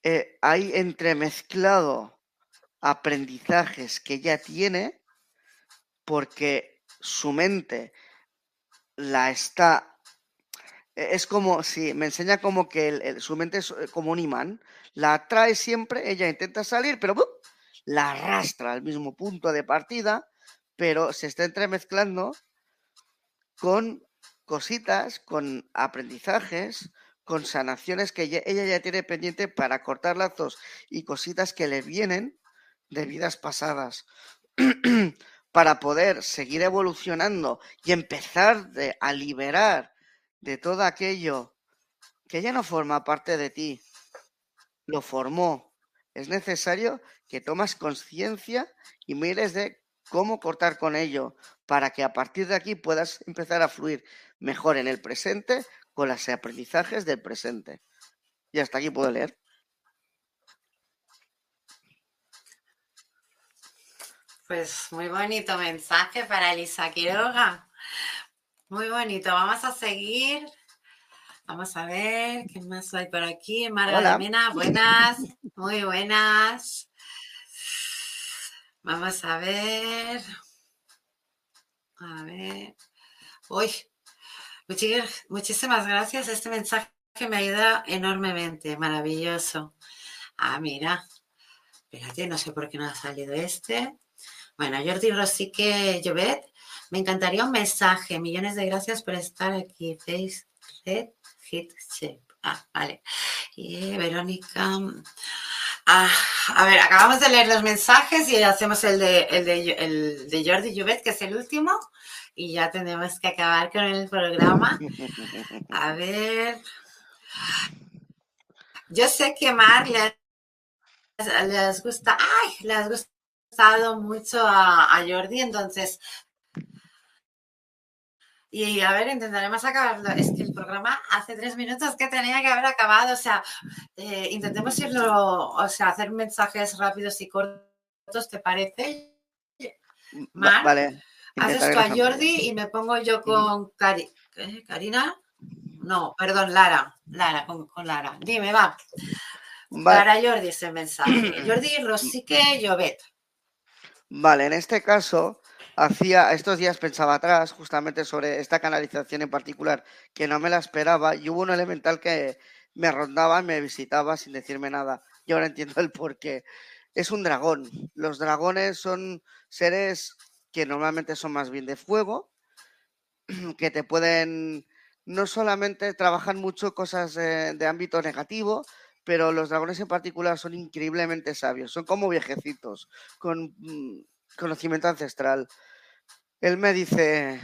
eh, hay entremezclado aprendizajes que ella tiene porque su mente la está e, es como si me enseña como que su mente es eh, como un imán, la atrae siempre, ella intenta salir, pero la arrastra al mismo punto de partida, pero se está entremezclando con cositas, con aprendizajes, con sanaciones que ella ya tiene pendiente para cortar lazos y cositas que le vienen de vidas pasadas. para poder seguir evolucionando y empezar a liberar de todo aquello que ya no forma parte de ti, lo formó. Es necesario que tomas conciencia y mires de cómo cortar con ello para que a partir de aquí puedas empezar a fluir mejor en el presente con los aprendizajes del presente. Y hasta aquí puedo leer. Pues muy bonito mensaje para Elisa Quiroga. Muy bonito. Vamos a seguir. Vamos a ver qué más hay por aquí. Marga Mena, buenas, muy buenas. Vamos a ver. A ver. Uy, muchísimas gracias. Este mensaje me ayuda enormemente. Maravilloso. Ah, mira. Espérate, no sé por qué no ha salido este. Bueno, Jordi Rosique Llobet me encantaría un mensaje. Millones de gracias por estar aquí. Face Red Hit Shape. Ah, vale. Y Verónica. Ah, a ver, acabamos de leer los mensajes y hacemos el de, el de, el de Jordi Juvet, que es el último, y ya tenemos que acabar con el programa. A ver. Yo sé que Mar les, les gusta, ay, les gustado mucho a, a Jordi, entonces y a ver, intentaremos acabarlo. Es que el programa hace tres minutos que tenía que haber acabado. O sea, eh, intentemos irlo, o sea, hacer mensajes rápidos y cortos, ¿te parece? Mar, vale. Haces tú a Jordi y me pongo yo con Karina. No, perdón, Lara. Lara, con, Lara. Dime, va. Para Jordi ese mensaje. Jordi Rosique Llobet. Vale, en este caso hacía, estos días pensaba atrás justamente sobre esta canalización en particular, que no me la esperaba y hubo un elemental que me rondaba, me visitaba sin decirme nada. Y ahora entiendo el por qué. Es un dragón. Los dragones son seres que normalmente son más bien de fuego, que te pueden, no solamente trabajan mucho cosas de ámbito negativo, pero los dragones en particular son increíblemente sabios, son como viejecitos, con mm, conocimiento ancestral. Él me dice,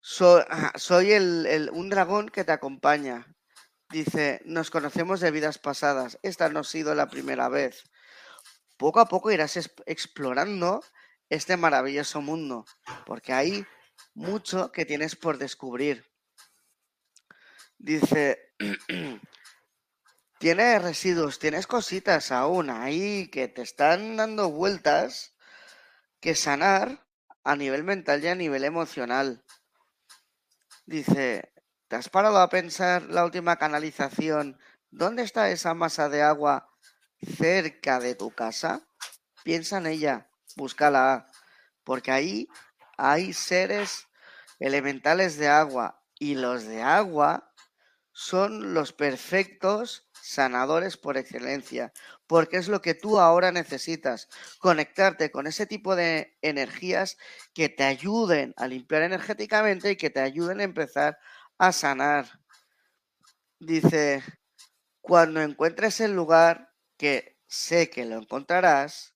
soy el, un dragón que te acompaña. Dice, nos conocemos de vidas pasadas. Esta no ha sido la primera vez. Poco a poco irás explorando este maravilloso mundo, porque hay mucho que tienes por descubrir. Dice, tienes residuos, tienes cositas aún ahí que te están dando vueltas que sanar a nivel mental y a nivel emocional. Dice, ¿te has parado a pensar la última canalización? ¿Dónde está esa masa de agua cerca de tu casa? Piensa en ella, búscala, porque ahí hay seres elementales de agua y los de agua son los perfectos sanadores por excelencia, porque es lo que tú ahora necesitas, conectarte con ese tipo de energías que te ayuden a limpiar energéticamente y que te ayuden a empezar a sanar. Dice, cuando encuentres el lugar, que sé que lo encontrarás,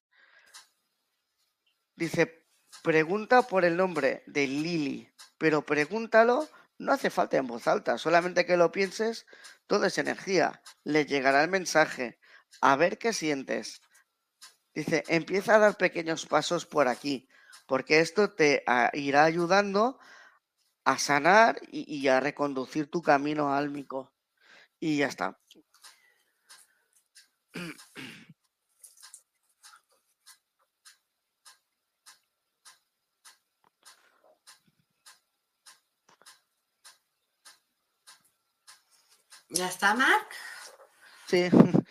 dice, pregunta por el nombre de Lili, pero pregúntalo, no hace falta en voz alta, solamente que lo pienses, todo es energía, le llegará el mensaje, a ver qué sientes. Dice, empieza a dar pequeños pasos por aquí, porque esto te ah, irá ayudando a sanar y, a reconducir tu camino álmico. Y ya está. ¿Ya está, Mark? Sí.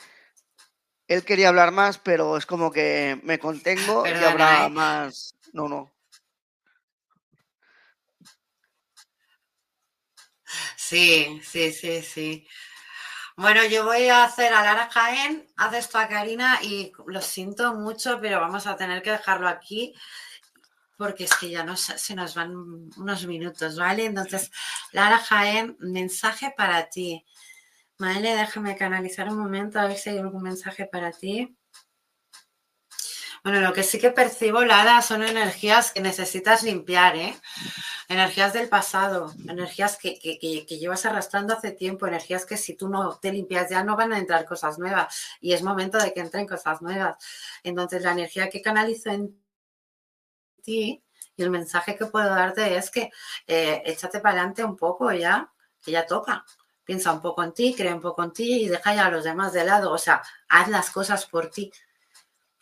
Él quería hablar más, pero es como que me contengo y habrá ¿eh? más. No, no. Sí, sí, sí, sí. Bueno, yo voy a hacer a Lara Jaén, haz esto a Karina y lo siento mucho, pero vamos a tener que dejarlo aquí porque es que ya no, se nos van unos minutos, ¿vale? Entonces, Lara Jaén, mensaje para ti. Vale, déjame canalizar un momento a ver si hay algún mensaje para ti. Bueno, lo que sí que percibo, Lara, son energías que necesitas limpiar, ¿eh? Energías del pasado, energías que, llevas arrastrando hace tiempo, energías que si tú no te limpias ya no van a entrar cosas nuevas y es momento de que entren cosas nuevas. Entonces, la energía que canalizo en ti y el mensaje que puedo darte es que eh, échate para adelante un poco ya, que ya toca. Piensa un poco en ti, cree un poco en ti y deja ya a los demás de lado. O sea, haz las cosas por ti.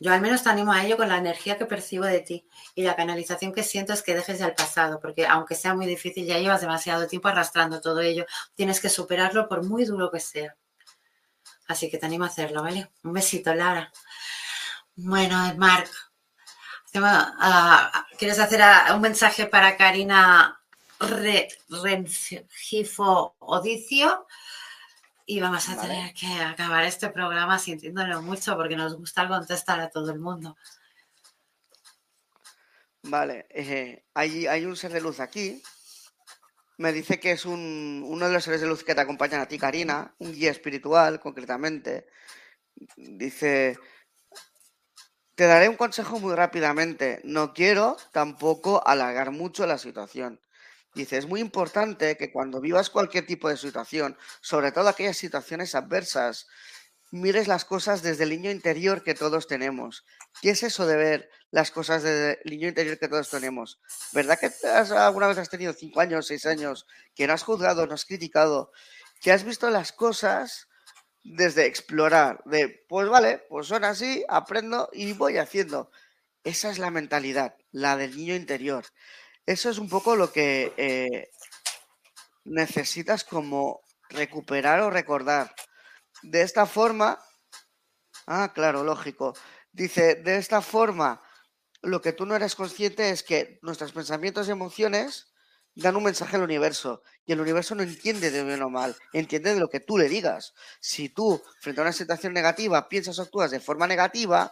Yo al menos te animo a ello con la energía que percibo de ti y la canalización que siento es que dejes el pasado, porque aunque sea muy difícil, ya llevas demasiado tiempo arrastrando todo ello. Tienes que superarlo por muy duro que sea. Así que te animo a hacerlo, ¿vale? Un besito, Lara. Bueno, Marc, ah, ¿quieres hacer un mensaje para Karina Rengifo Odicio? Y vamos a tener que acabar este programa sintiéndolo mucho porque nos gusta contestar a todo el mundo. Vale, eh, hay, hay, un ser de luz aquí. Me dice que es un, uno de los seres de luz que te acompañan a ti, Karina, un guía espiritual concretamente. Dice, te daré un consejo muy rápidamente. No quiero tampoco alargar mucho la situación. Dice, es muy importante que cuando vivas cualquier tipo de situación, sobre todo aquellas situaciones adversas, mires las cosas desde el niño interior que todos tenemos. ¿Qué es eso de ver las cosas desde el niño interior que todos tenemos? ¿Verdad que alguna vez has tenido cinco años, seis años, que no has juzgado, no has criticado, que has visto las cosas desde explorar, de, pues vale, pues son así, aprendo y voy haciendo. Esa es la mentalidad, la del niño interior. Eso es un poco lo que eh, necesitas como recuperar o recordar. De esta forma, ah, claro, lógico. Dice, de esta forma, lo que tú no eres consciente es que nuestros pensamientos y emociones dan un mensaje al universo y el universo no entiende de bien o mal, entiende de lo que tú le digas. Si tú, frente a una situación negativa, piensas o actúas de forma negativa,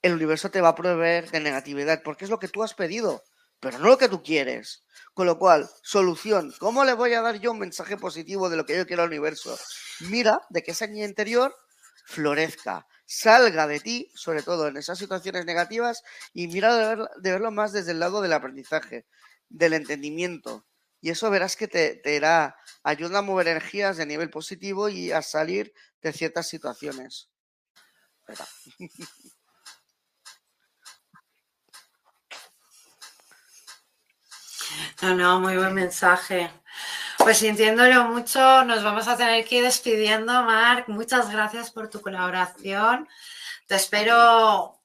el universo te va a proveer de negatividad porque es lo que tú has pedido pero no lo que tú quieres. Con lo cual, solución, ¿cómo le voy a dar yo un mensaje positivo de lo que yo quiero al universo? Mira de que esa niña interior florezca, salga de ti, sobre todo en esas situaciones negativas, y mira de, verlo más desde el lado del aprendizaje, del entendimiento. Y eso verás que te, te ayuda a mover energías de nivel positivo y a salir de ciertas situaciones. No, no, muy buen mensaje. Pues sintiéndolo mucho, nos vamos a tener que ir despidiendo, Marc. Muchas gracias por tu colaboración. Te espero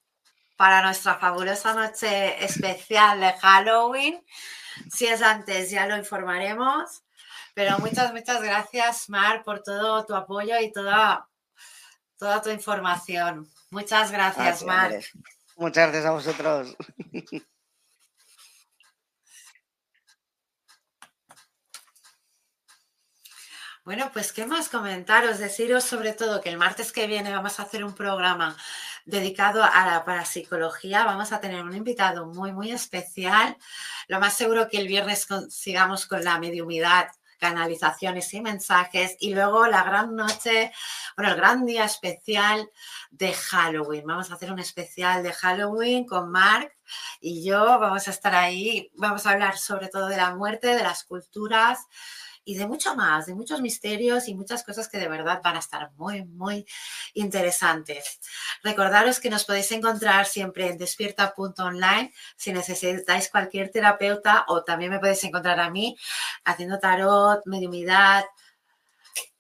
para nuestra fabulosa noche especial de Halloween. Si es antes, ya lo informaremos. Pero muchas, muchas gracias, Mar, por todo tu apoyo y toda, toda tu información. Muchas gracias, Mar. Muchas gracias a vosotros. Bueno, pues qué más comentaros, deciros sobre todo que el martes que viene vamos a hacer un programa dedicado a la parapsicología. Vamos a tener un invitado muy, muy especial. Lo más seguro que el viernes sigamos con la mediumidad canalizaciones y mensajes y luego la gran noche, bueno, el gran día especial de Halloween. Vamos a hacer un especial de Halloween con Mark y yo vamos a estar ahí, vamos a hablar sobre todo de la muerte, de las culturas, y de mucho más, de muchos misterios y muchas cosas que de verdad van a estar muy, muy interesantes. Recordaros que nos podéis encontrar siempre en despierta.online si necesitáis cualquier terapeuta o también me podéis encontrar a mí haciendo tarot, mediumidad,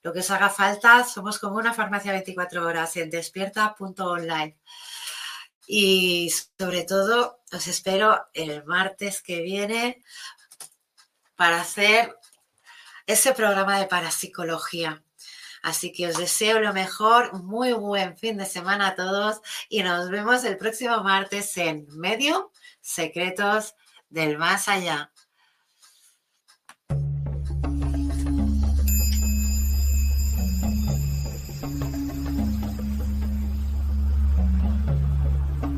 lo que os haga falta. Somos como una farmacia 24 horas en despierta.online. Y sobre todo, os espero el martes que viene para hacer ese programa de parapsicología. Así que os deseo lo mejor, muy buen fin de semana a todos y nos vemos el próximo martes en Medio Secretos del Más Allá.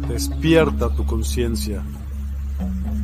Despierta tu conciencia.